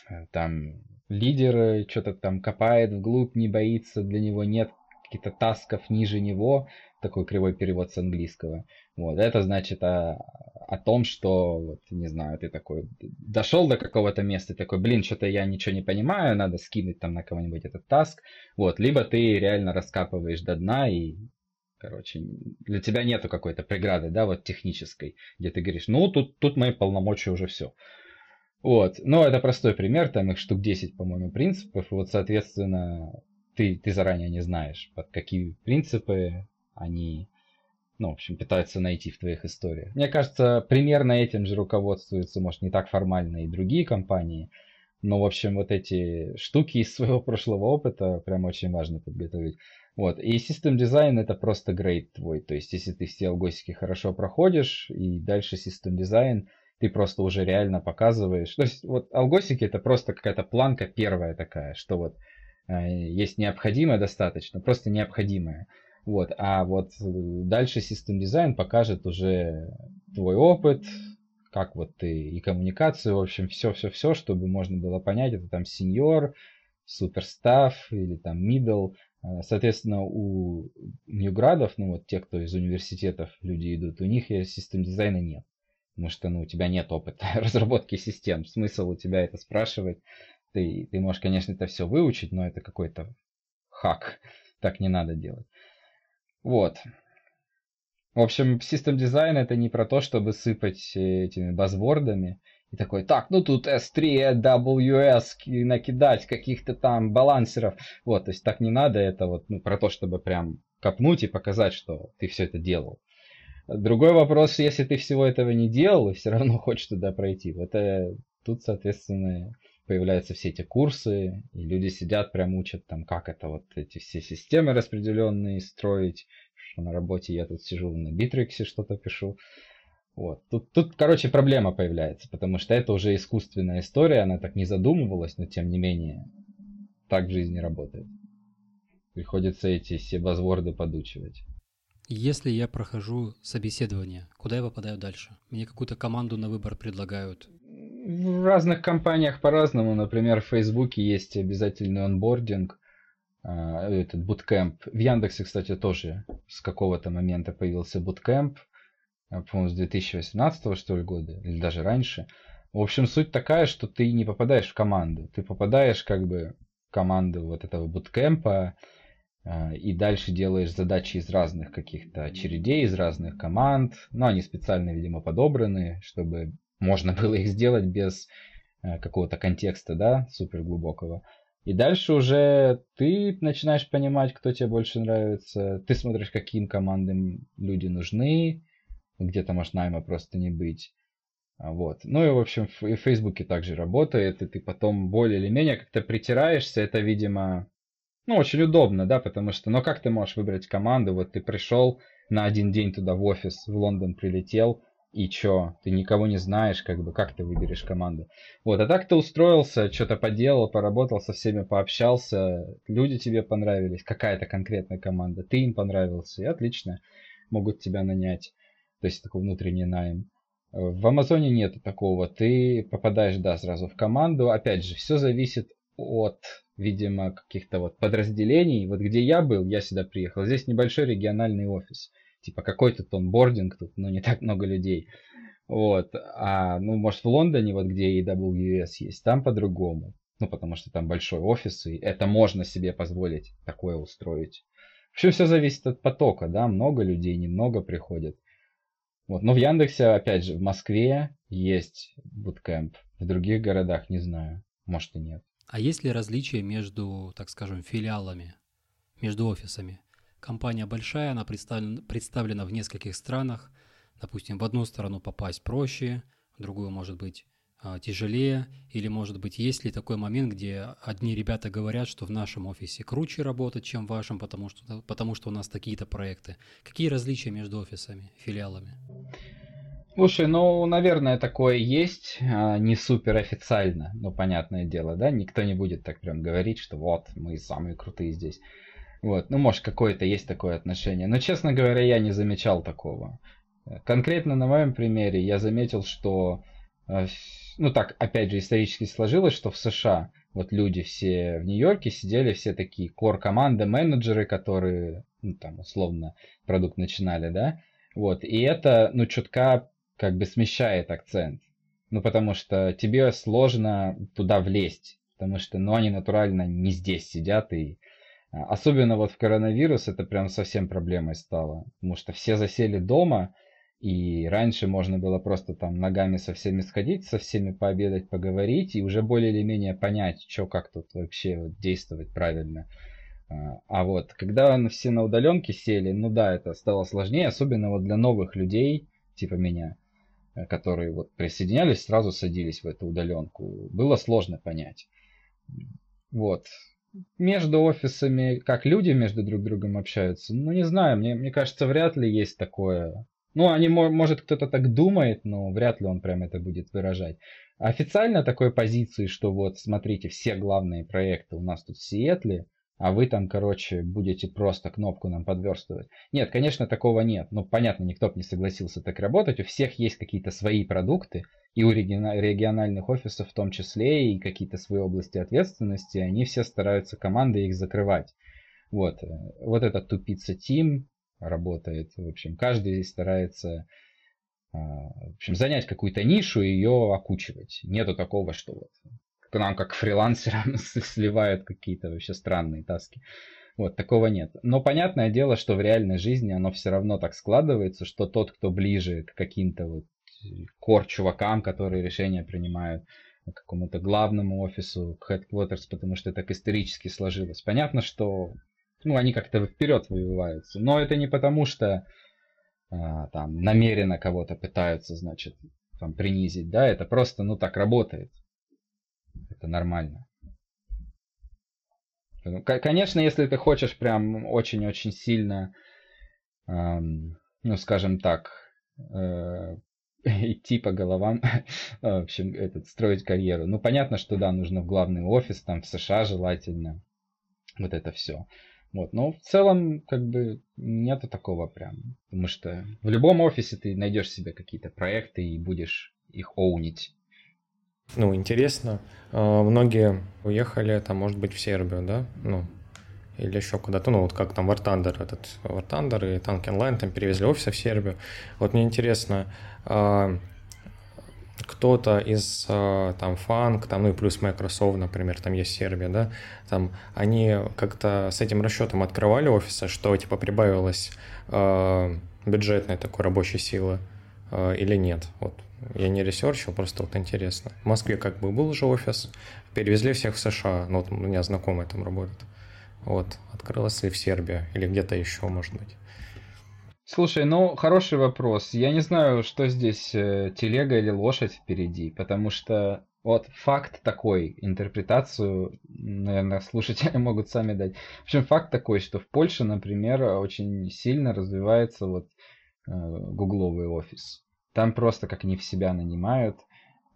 э, там лидер что-то там копает вглубь, не боится, для него нет каких-то тасков ниже него, такой кривой перевод с английского. Вот, это значит о, о том, что, вот, не знаю, ты такой дошел до какого-то места, такой, блин, что-то я ничего не понимаю, надо скинуть там на кого-нибудь этот таск. Вот, либо ты реально раскапываешь до дна и Короче, для тебя нету какой-то преграды, да, вот технической, где ты говоришь, ну, тут, тут мои полномочия уже все. Вот, но это простой пример, там их штук 10, по-моему, принципов, вот, соответственно, ты, ты заранее не знаешь, под какие принципы они, ну, в общем, пытаются найти в твоих историях. Мне кажется, примерно этим же руководствуются, может, не так формально и другие компании, но, в общем, вот эти штуки из своего прошлого опыта прям очень важно подготовить. Вот. И System Design это просто грейд твой. То есть, если ты все алгосики хорошо проходишь, и дальше System Design, ты просто уже реально показываешь. То есть, вот алгосики это просто какая-то планка первая такая, что вот э, есть необходимое достаточно, просто необходимое. Вот. А вот дальше System Design покажет уже твой опыт, как вот ты и коммуникацию, в общем, все-все-все, чтобы можно было понять, это там сеньор, суперстав или там middle, соответственно, у Ньюградов, ну вот те, кто из университетов люди идут, у них систем дизайна нет. Потому что ну, у тебя нет опыта разработки систем. Смысл у тебя это спрашивать. Ты, ты можешь, конечно, это все выучить, но это какой-то хак. Так не надо делать. Вот. В общем, систем дизайн это не про то, чтобы сыпать этими базвордами и такой, так, ну тут S3, WS накидать каких-то там балансеров. Вот, то есть так не надо, это вот ну, про то, чтобы прям копнуть и показать, что ты все это делал. Другой вопрос, если ты всего этого не делал и все равно хочешь туда пройти. Вот э, тут, соответственно, появляются все эти курсы, и люди сидят, прям учат там, как это вот эти все системы распределенные строить. Что на работе я тут сижу на Битриксе что-то пишу. Вот. Тут, тут, короче, проблема появляется, потому что это уже искусственная история, она так не задумывалась, но тем не менее так в жизни работает. Приходится эти все базворды подучивать. Если я прохожу собеседование, куда я попадаю дальше? Мне какую-то команду на выбор предлагают? В разных компаниях по-разному. Например, в Фейсбуке есть обязательный онбординг, а, этот буткемп. В Яндексе, кстати, тоже с какого-то момента появился буткемп. А, по-моему, с 2018 что ли года, или даже раньше. В общем, суть такая, что ты не попадаешь в команду. Ты попадаешь как бы в команду вот этого буткемпа, а, и дальше делаешь задачи из разных каких-то очередей, из разных команд. Ну, они специально, видимо, подобраны, чтобы можно было их сделать без а, какого-то контекста, да, супер глубокого. И дальше уже ты начинаешь понимать, кто тебе больше нравится. Ты смотришь, каким командам люди нужны. Где-то, может, найма просто не быть. А, вот. Ну и, в общем, и в Фейсбуке также работает, и ты потом более или менее как-то притираешься. Это, видимо, ну, очень удобно, да, потому что, ну, как ты можешь выбрать команду? Вот ты пришел на один день туда в офис, в Лондон прилетел, и чё, ты никого не знаешь, как бы, как ты выберешь команду. Вот, а так ты устроился, что-то поделал, поработал, со всеми пообщался, люди тебе понравились, какая-то конкретная команда, ты им понравился, и отлично, могут тебя нанять. То есть такой внутренний найм. В Амазоне нет такого. Ты попадаешь, да, сразу в команду. Опять же, все зависит от видимо, каких-то вот подразделений. Вот где я был, я сюда приехал, здесь небольшой региональный офис. Типа какой-то тонбординг тут, но не так много людей. Вот. А, ну, может, в Лондоне, вот где AWS есть, там по-другому. Ну, потому что там большой офис, и это можно себе позволить такое устроить. Вообще все зависит от потока, да, много людей, немного приходят. Вот, но в Яндексе, опять же, в Москве есть буткемп, в других городах не знаю, может и нет. А есть ли различия между, так скажем, филиалами, между офисами? Компания большая, она представлена, представлена в нескольких странах. Допустим, в одну сторону попасть проще, в другую, может быть, тяжелее, или, может быть, есть ли такой момент, где одни ребята говорят, что в нашем офисе круче работать, чем в вашем, потому что, потому что у нас такие-то проекты. Какие различия между офисами, филиалами? Слушай, ну, наверное, такое есть, а, не супер официально, но понятное дело, да, никто не будет так прям говорить, что вот, мы самые крутые здесь. Вот, ну, может, какое-то есть такое отношение. Но, честно говоря, я не замечал такого. Конкретно на моем примере я заметил, что, а, ну так, опять же, исторически сложилось, что в США вот люди все в Нью-Йорке сидели, все такие кор-команды, менеджеры, которые, ну, там, условно, продукт начинали, да, вот, и это, ну, чутка как бы смещает акцент. Ну, потому что тебе сложно туда влезть, потому что, ну, они натурально не здесь сидят, и а, особенно вот в коронавирус это прям совсем проблемой стало, потому что все засели дома, и раньше можно было просто там ногами со всеми сходить, со всеми пообедать, поговорить, и уже более или менее понять, что как тут вообще вот действовать правильно. А, а вот когда все на удаленке сели, ну да, это стало сложнее, особенно вот для новых людей, типа меня. Э, которые вот присоединялись, сразу садились в эту удаленку. Было сложно понять. Вот. Между офисами, как люди между друг другом общаются, ну не знаю, мне, мне кажется, вряд ли есть такое. Ну, они, может, кто-то так думает, но вряд ли он прям это будет выражать. Официально такой позиции, что вот, смотрите, все главные проекты у нас тут в Сиэтле, а вы там, короче, будете просто кнопку нам подверстывать. Нет, конечно, такого нет. Ну, понятно, никто бы не согласился так работать. У всех есть какие-то свои продукты, и у региональных офисов в том числе, и какие-то свои области ответственности. Они все стараются команды их закрывать. Вот, вот этот тупица Team работает. В общем, каждый старается а, в общем, занять какую-то нишу и ее окучивать. Нету такого, что вот к нам как фрилансерам сливают какие-то вообще странные таски. Вот, такого нет. Но понятное дело, что в реальной жизни оно все равно так складывается, что тот, кто ближе к каким-то вот кор-чувакам, которые решения принимают, к какому-то главному офису, к headquarters, потому что так исторически сложилось. Понятно, что ну, они как-то вперед выбиваются. Но это не потому, что а, там намеренно кого-то пытаются, значит, там принизить, да, это просто, ну, так работает. Это нормально. Конечно, если ты хочешь прям очень-очень сильно, эм, ну, скажем так, э, идти по головам, в общем, этот, строить карьеру. Ну, понятно, что да, нужно в главный офис, там в США желательно, вот это все. Вот, но в целом, как бы, нету такого прям. Потому что в любом офисе ты найдешь себе какие-то проекты и будешь их оунить. Ну, интересно. А, многие уехали, там, может быть, в Сербию, да? Ну, или еще куда-то, ну, вот как там War Thunder, этот War Thunder и Tank Line там перевезли офисы в Сербию. Вот мне интересно, а, кто-то из э, там FAANG, там, ну и плюс Microsoft, например, там есть Сербия, да, там они как-то с этим расчетом открывали офисы, что типа прибавилось э, бюджетной такой рабочей силы э, или нет? Вот я не ресерчил, просто вот интересно. В Москве как бы был же офис, перевезли всех в США, ну вот у меня знакомый там работает. Вот, открылась ли в Сербии или где-то еще, может быть. Слушай, ну хороший вопрос. Я не знаю, что здесь э, телега или лошадь впереди, потому что вот факт такой, интерпретацию, наверное, слушатели могут сами дать. В общем, факт такой, что в Польше, например, очень сильно развивается вот э, гугловый офис. Там просто как не в себя нанимают.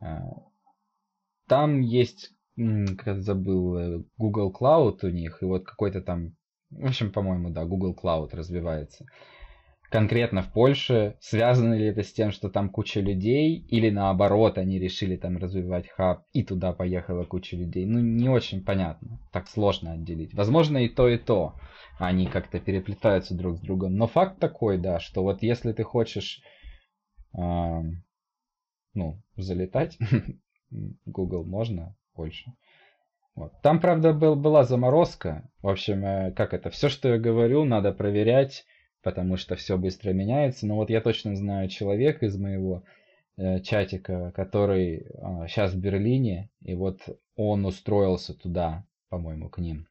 Э, там есть, как забыл, э, Google Cloud у них, и вот какой-то там, в общем, по-моему, да, Google Cloud развивается конкретно в Польше? Связано ли это с тем, что там куча людей? Или наоборот, они решили там развивать хаб и туда поехала куча людей? Ну, не очень понятно. Так сложно отделить. Возможно, и то, и то. Они как-то переплетаются друг с другом. Но факт такой, да, что вот если ты хочешь, э, ну, залетать, Google можно, Польша. Вот. Там, правда, был, была заморозка. В общем, э, как это, все, что я говорю, надо проверять потому что все быстро меняется. Но вот я точно знаю человека из моего э, чатика, который э, сейчас в Берлине, и вот он устроился туда, по-моему, к ним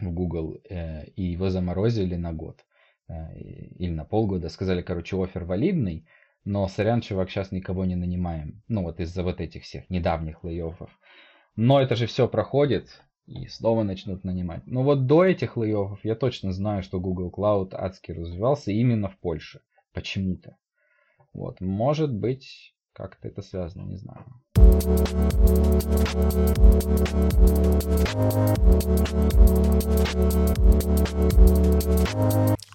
в Google, э, и его заморозили на год э, или на полгода. Сказали, короче, офер валидный, но, сорян, чувак, сейчас никого не нанимаем. Ну, вот из-за вот этих всех недавних лейофов. Но это же все проходит, и снова начнут нанимать. Но вот до этих лейофов я точно знаю, что Google Cloud адски развивался именно в Польше. Почему-то. Вот, может быть, как-то это связано, не знаю.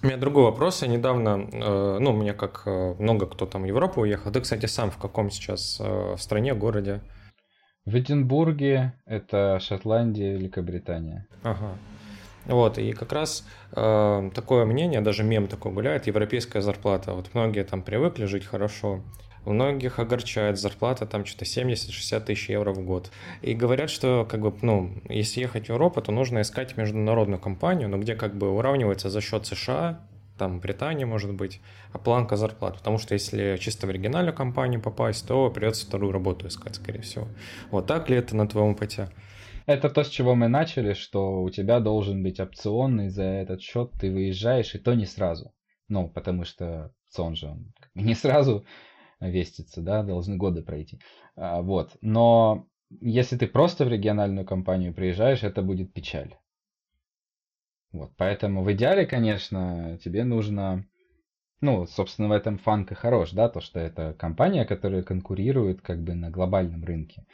У меня другой вопрос. Я недавно, э, ну, у меня как э, много кто там в Европу уехал. Ты, кстати, сам в каком сейчас э, в стране, городе? В Эдинбурге, это Шотландия, Великобритания. Ага. Вот, и как раз э, такое мнение, даже мем такой гуляет, европейская зарплата. Вот многие там привыкли жить хорошо, многих огорчает зарплата там что-то 70-60 тысяч евро в год. И говорят, что как бы, ну, если ехать в Европу, то нужно искать международную компанию, но где как бы уравнивается за счет США, там Британия, может быть, а планка зарплат. Потому что если чисто в оригинальную компанию попасть, то придется вторую работу искать, скорее всего. Вот так ли это на твоем опыте? Это то, с чего мы начали, что у тебя должен быть опцион, и за этот счет ты выезжаешь, и то не сразу. Ну, потому что опцион же он не сразу вестится, да, должны годы пройти. А, вот. Но если ты просто в региональную компанию приезжаешь, это будет печаль. Вот, поэтому в идеале, конечно, тебе нужно, ну, собственно, в этом фанк и хорош, да, то, что это компания, которая конкурирует как бы на глобальном рынке.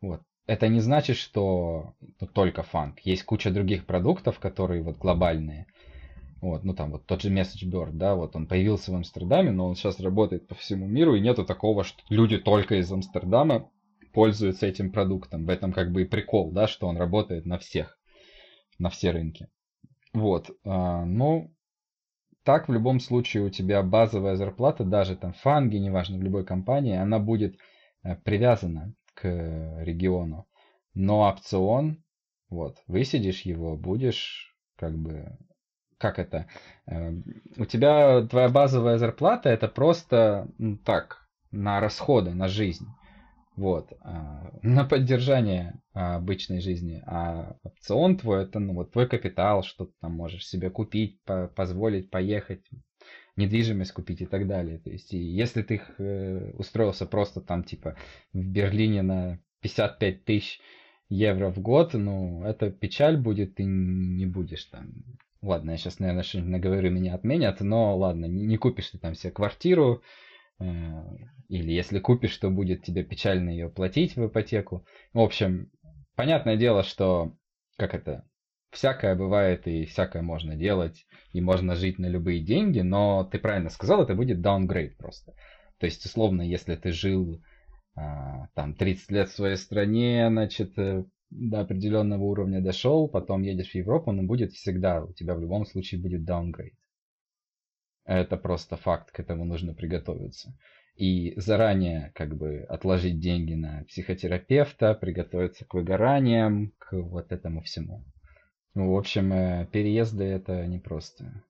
Вот. Это не значит, что ну, только фанк. Есть куча других продуктов, которые вот глобальные. Вот, ну там вот тот же MessageBird, да, вот он появился в Амстердаме, но он сейчас работает по всему миру, и нету такого, что люди только из Амстердама пользуются этим продуктом. В этом как бы и прикол, да, что он работает на всех, на все рынки. Вот, а, ну, так в любом случае у тебя базовая зарплата, даже там в фанге, неважно, в любой компании, она будет э, привязана к региону. Но опцион, вот, высидишь его, будешь как бы, как это, э, у тебя твоя базовая зарплата это просто, ну, так, на расходы, на жизнь. Вот, а, на поддержание а, обычной жизни. А опцион твой, это ну, вот твой капитал, что ты там можешь себе купить, по позволить поехать, недвижимость купить и так далее. То есть, и если ты э, устроился просто там, типа, в Берлине на 55 тысяч евро в год, ну, это печаль будет, ты не будешь там... Ладно, я сейчас, наверное, что-нибудь наговорю, меня отменят, но ладно, не, купишь ты там себе квартиру, Э, или если купишь, то будет тебе печально ее платить в ипотеку. В общем, понятное дело, что как это, всякое бывает и всякое можно делать, и можно жить на любые деньги, но ты правильно сказал, это будет downgrade просто. То есть, условно, если ты жил а, там 30 лет в своей стране, значит, э, до определенного уровня дошел, потом едешь в Европу, но будет всегда, у тебя в любом случае будет downgrade. Это просто факт, к этому нужно приготовиться. И заранее как бы отложить деньги на психотерапевта, приготовиться к выгораниям, к вот этому всему. Ну, в общем, э, переезды это непросто.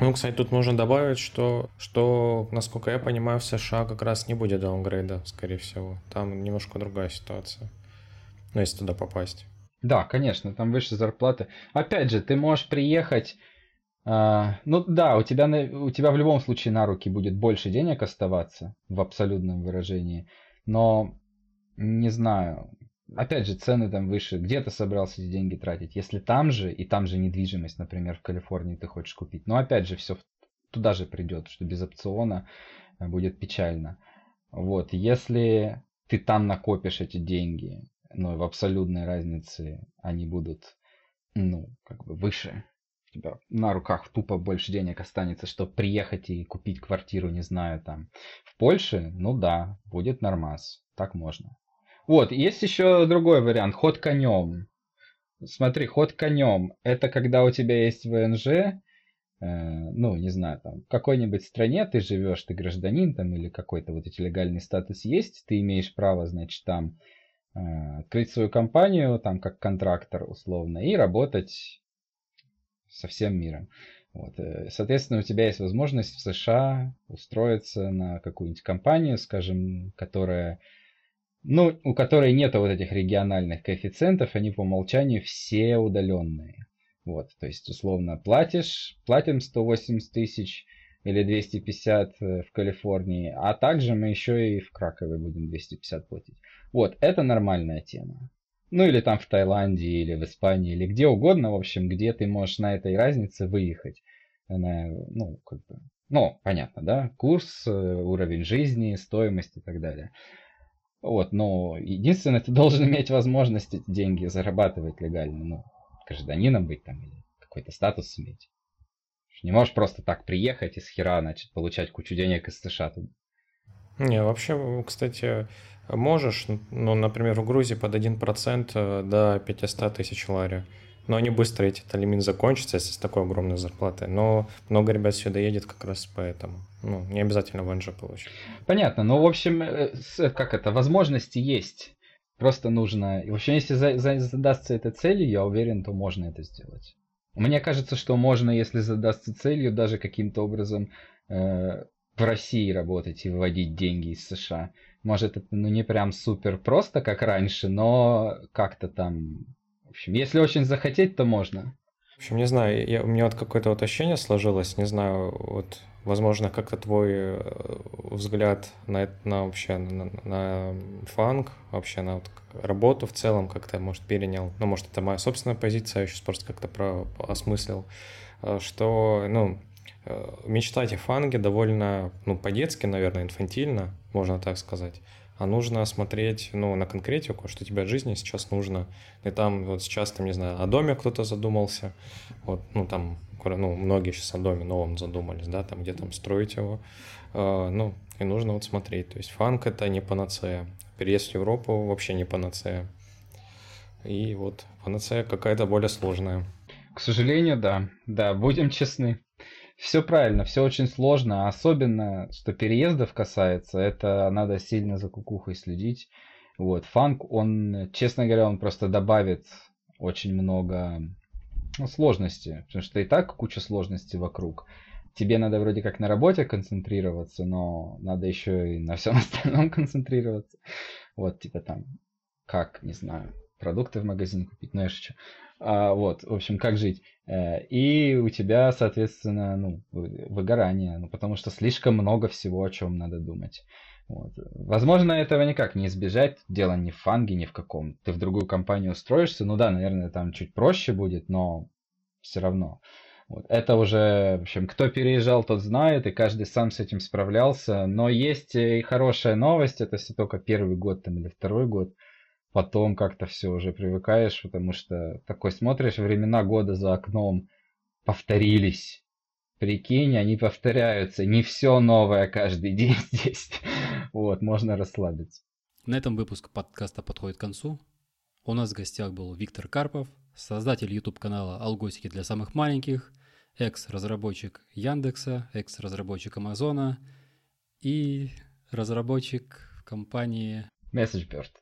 Ну, кстати, тут нужно добавить, что, что, насколько я понимаю, в США как раз не будет даунгрейда, скорее всего. Там немножко другая ситуация. Ну, если туда попасть. Да, конечно, там выше зарплаты. Опять же, ты можешь приехать... Э, ну да, у тебя, у тебя в любом случае на руки будет больше денег оставаться в абсолютном выражении. Но не знаю, опять же, цены там выше. Где ты собрался эти деньги тратить? Если там же, и там же недвижимость, например, в Калифорнии ты хочешь купить. Но опять же, все туда же придет, что без опциона э, будет печально. Вот, если ты там накопишь эти деньги, но в абсолютной разнице они будут, ну, как бы выше, тебя на руках тупо больше денег останется, чтобы приехать и купить квартиру, не знаю, там, в Польше, ну да, будет нормас, так можно. Вот, есть еще другой вариант, ход конем. Смотри, ход конем, это когда у тебя есть ВНЖ, э, ну, не знаю, там, в какой-нибудь стране ты живешь, ты гражданин там или какой-то вот эти легальный статус есть, ты имеешь право, значит, там э, открыть свою компанию, там, как контрактор условно, и работать со всем миром. Вот. Э, соответственно, у тебя есть возможность в США устроиться на какую-нибудь компанию, скажем, которая ну, у которой нет вот этих региональных коэффициентов, они по умолчанию все удаленные. Вот, то есть, условно, платишь, платим 180 тысяч или 250 э, в Калифорнии, а также мы еще и в Кракове будем 250 платить. Вот, это нормальная тема. Ну, или там в Таиланде, или в Испании, или где угодно, в общем, где ты можешь на этой разнице выехать. Она, ну, как бы, ну, понятно, да, курс, э, уровень жизни, стоимость и так далее. Вот, но единственное, ты должен иметь возможность эти деньги зарабатывать легально, ну, гражданином быть там или какой-то статус иметь. Не можешь просто так приехать из хера, значит, получать кучу денег из США. Не, вообще, кстати, можешь, ну, например, в Грузии под 1% э, до 500 тысяч лари но они быстро эти лимит закончатся, если с такой огромной зарплатой. Но много ребят сюда едет как раз поэтому. Ну, не обязательно в НЖ получить. Понятно. Ну, в общем, э, как это, возможности есть. Просто нужно... В общем, если за, за, задастся этой целью, я уверен, то можно это сделать. Мне кажется, что можно, если задастся целью, даже каким-то образом э, в России работать и выводить деньги из США. Может, это ну, не прям супер просто, как раньше, но как-то там в общем, если очень захотеть, то можно. В общем, не знаю, я, у меня вот какое-то вот ощущение сложилось, не знаю, вот, возможно, как-то твой э, взгляд на, на вообще на, на фанк, вообще на вот работу в целом как-то, может, перенял, ну, может, это моя собственная позиция, я сейчас просто как-то про осмыслил, э, что, ну, э, мечтать о фанге довольно, ну, по-детски, наверное, инфантильно, можно так сказать а нужно смотреть, ну, на конкретику, что тебе от жизни сейчас нужно. И там вот сейчас, там, не знаю, о доме кто-то задумался, вот, ну, там, ну, многие сейчас о доме новом задумались, да, там, где там строить его, э, ну, и нужно вот смотреть. То есть фанк — это не панацея. Переезд в Европу вообще не панацея. И вот панацея какая-то более сложная. К сожалению, да. Да, будем честны. Все правильно, все очень сложно, особенно, что переездов касается, это надо сильно за кукухой следить. Вот, фанк, он, честно говоря, он просто добавит очень много ну, сложностей, потому что и так куча сложностей вокруг. Тебе надо вроде как на работе концентрироваться, но надо еще и на всем остальном концентрироваться. Вот, типа там, как, не знаю, продукты в магазине купить, ну, я шучу. А, вот, в общем, как жить. Э, и у тебя, соответственно, ну, выгорание, ну, потому что слишком много всего, о чем надо думать. Вот. Возможно, этого никак не избежать. Дело не в фанге, ни в каком. Ты в другую компанию устроишься, ну да, наверное, там чуть проще будет, но все равно. Вот. Это уже, в общем, кто переезжал, тот знает, и каждый сам с этим справлялся. Но есть и хорошая новость, это если только первый год там, или второй год. Потом как-то все уже привыкаешь, потому что такой смотришь, времена года за окном повторились. Прикинь, они повторяются. Не все новое каждый день здесь. Вот, можно расслабиться. На этом выпуск подкаста подходит к концу. У нас в гостях был Виктор Карпов, создатель YouTube-канала «Алгосики для самых маленьких», экс-разработчик Яндекса, экс-разработчик Амазона и разработчик компании MessageBird.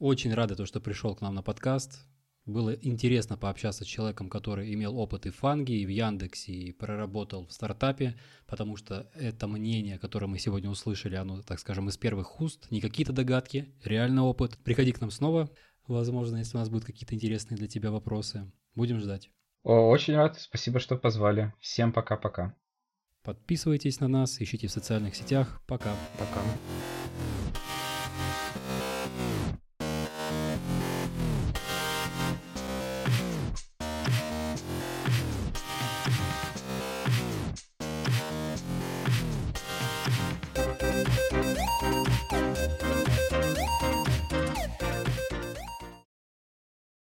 Очень рада, то, что пришел к нам на подкаст. Было интересно пообщаться с человеком, который имел опыт и в Фанге, и в Яндексе, и проработал в стартапе, потому что это мнение, которое мы сегодня услышали, оно, так скажем, из первых уст, не какие-то догадки, реальный опыт. Приходи к нам снова, возможно, если у нас будут какие-то интересные для тебя вопросы. Будем ждать. Очень рад, спасибо, что позвали. Всем пока-пока. Подписывайтесь на нас, ищите в социальных сетях. Пока. Пока.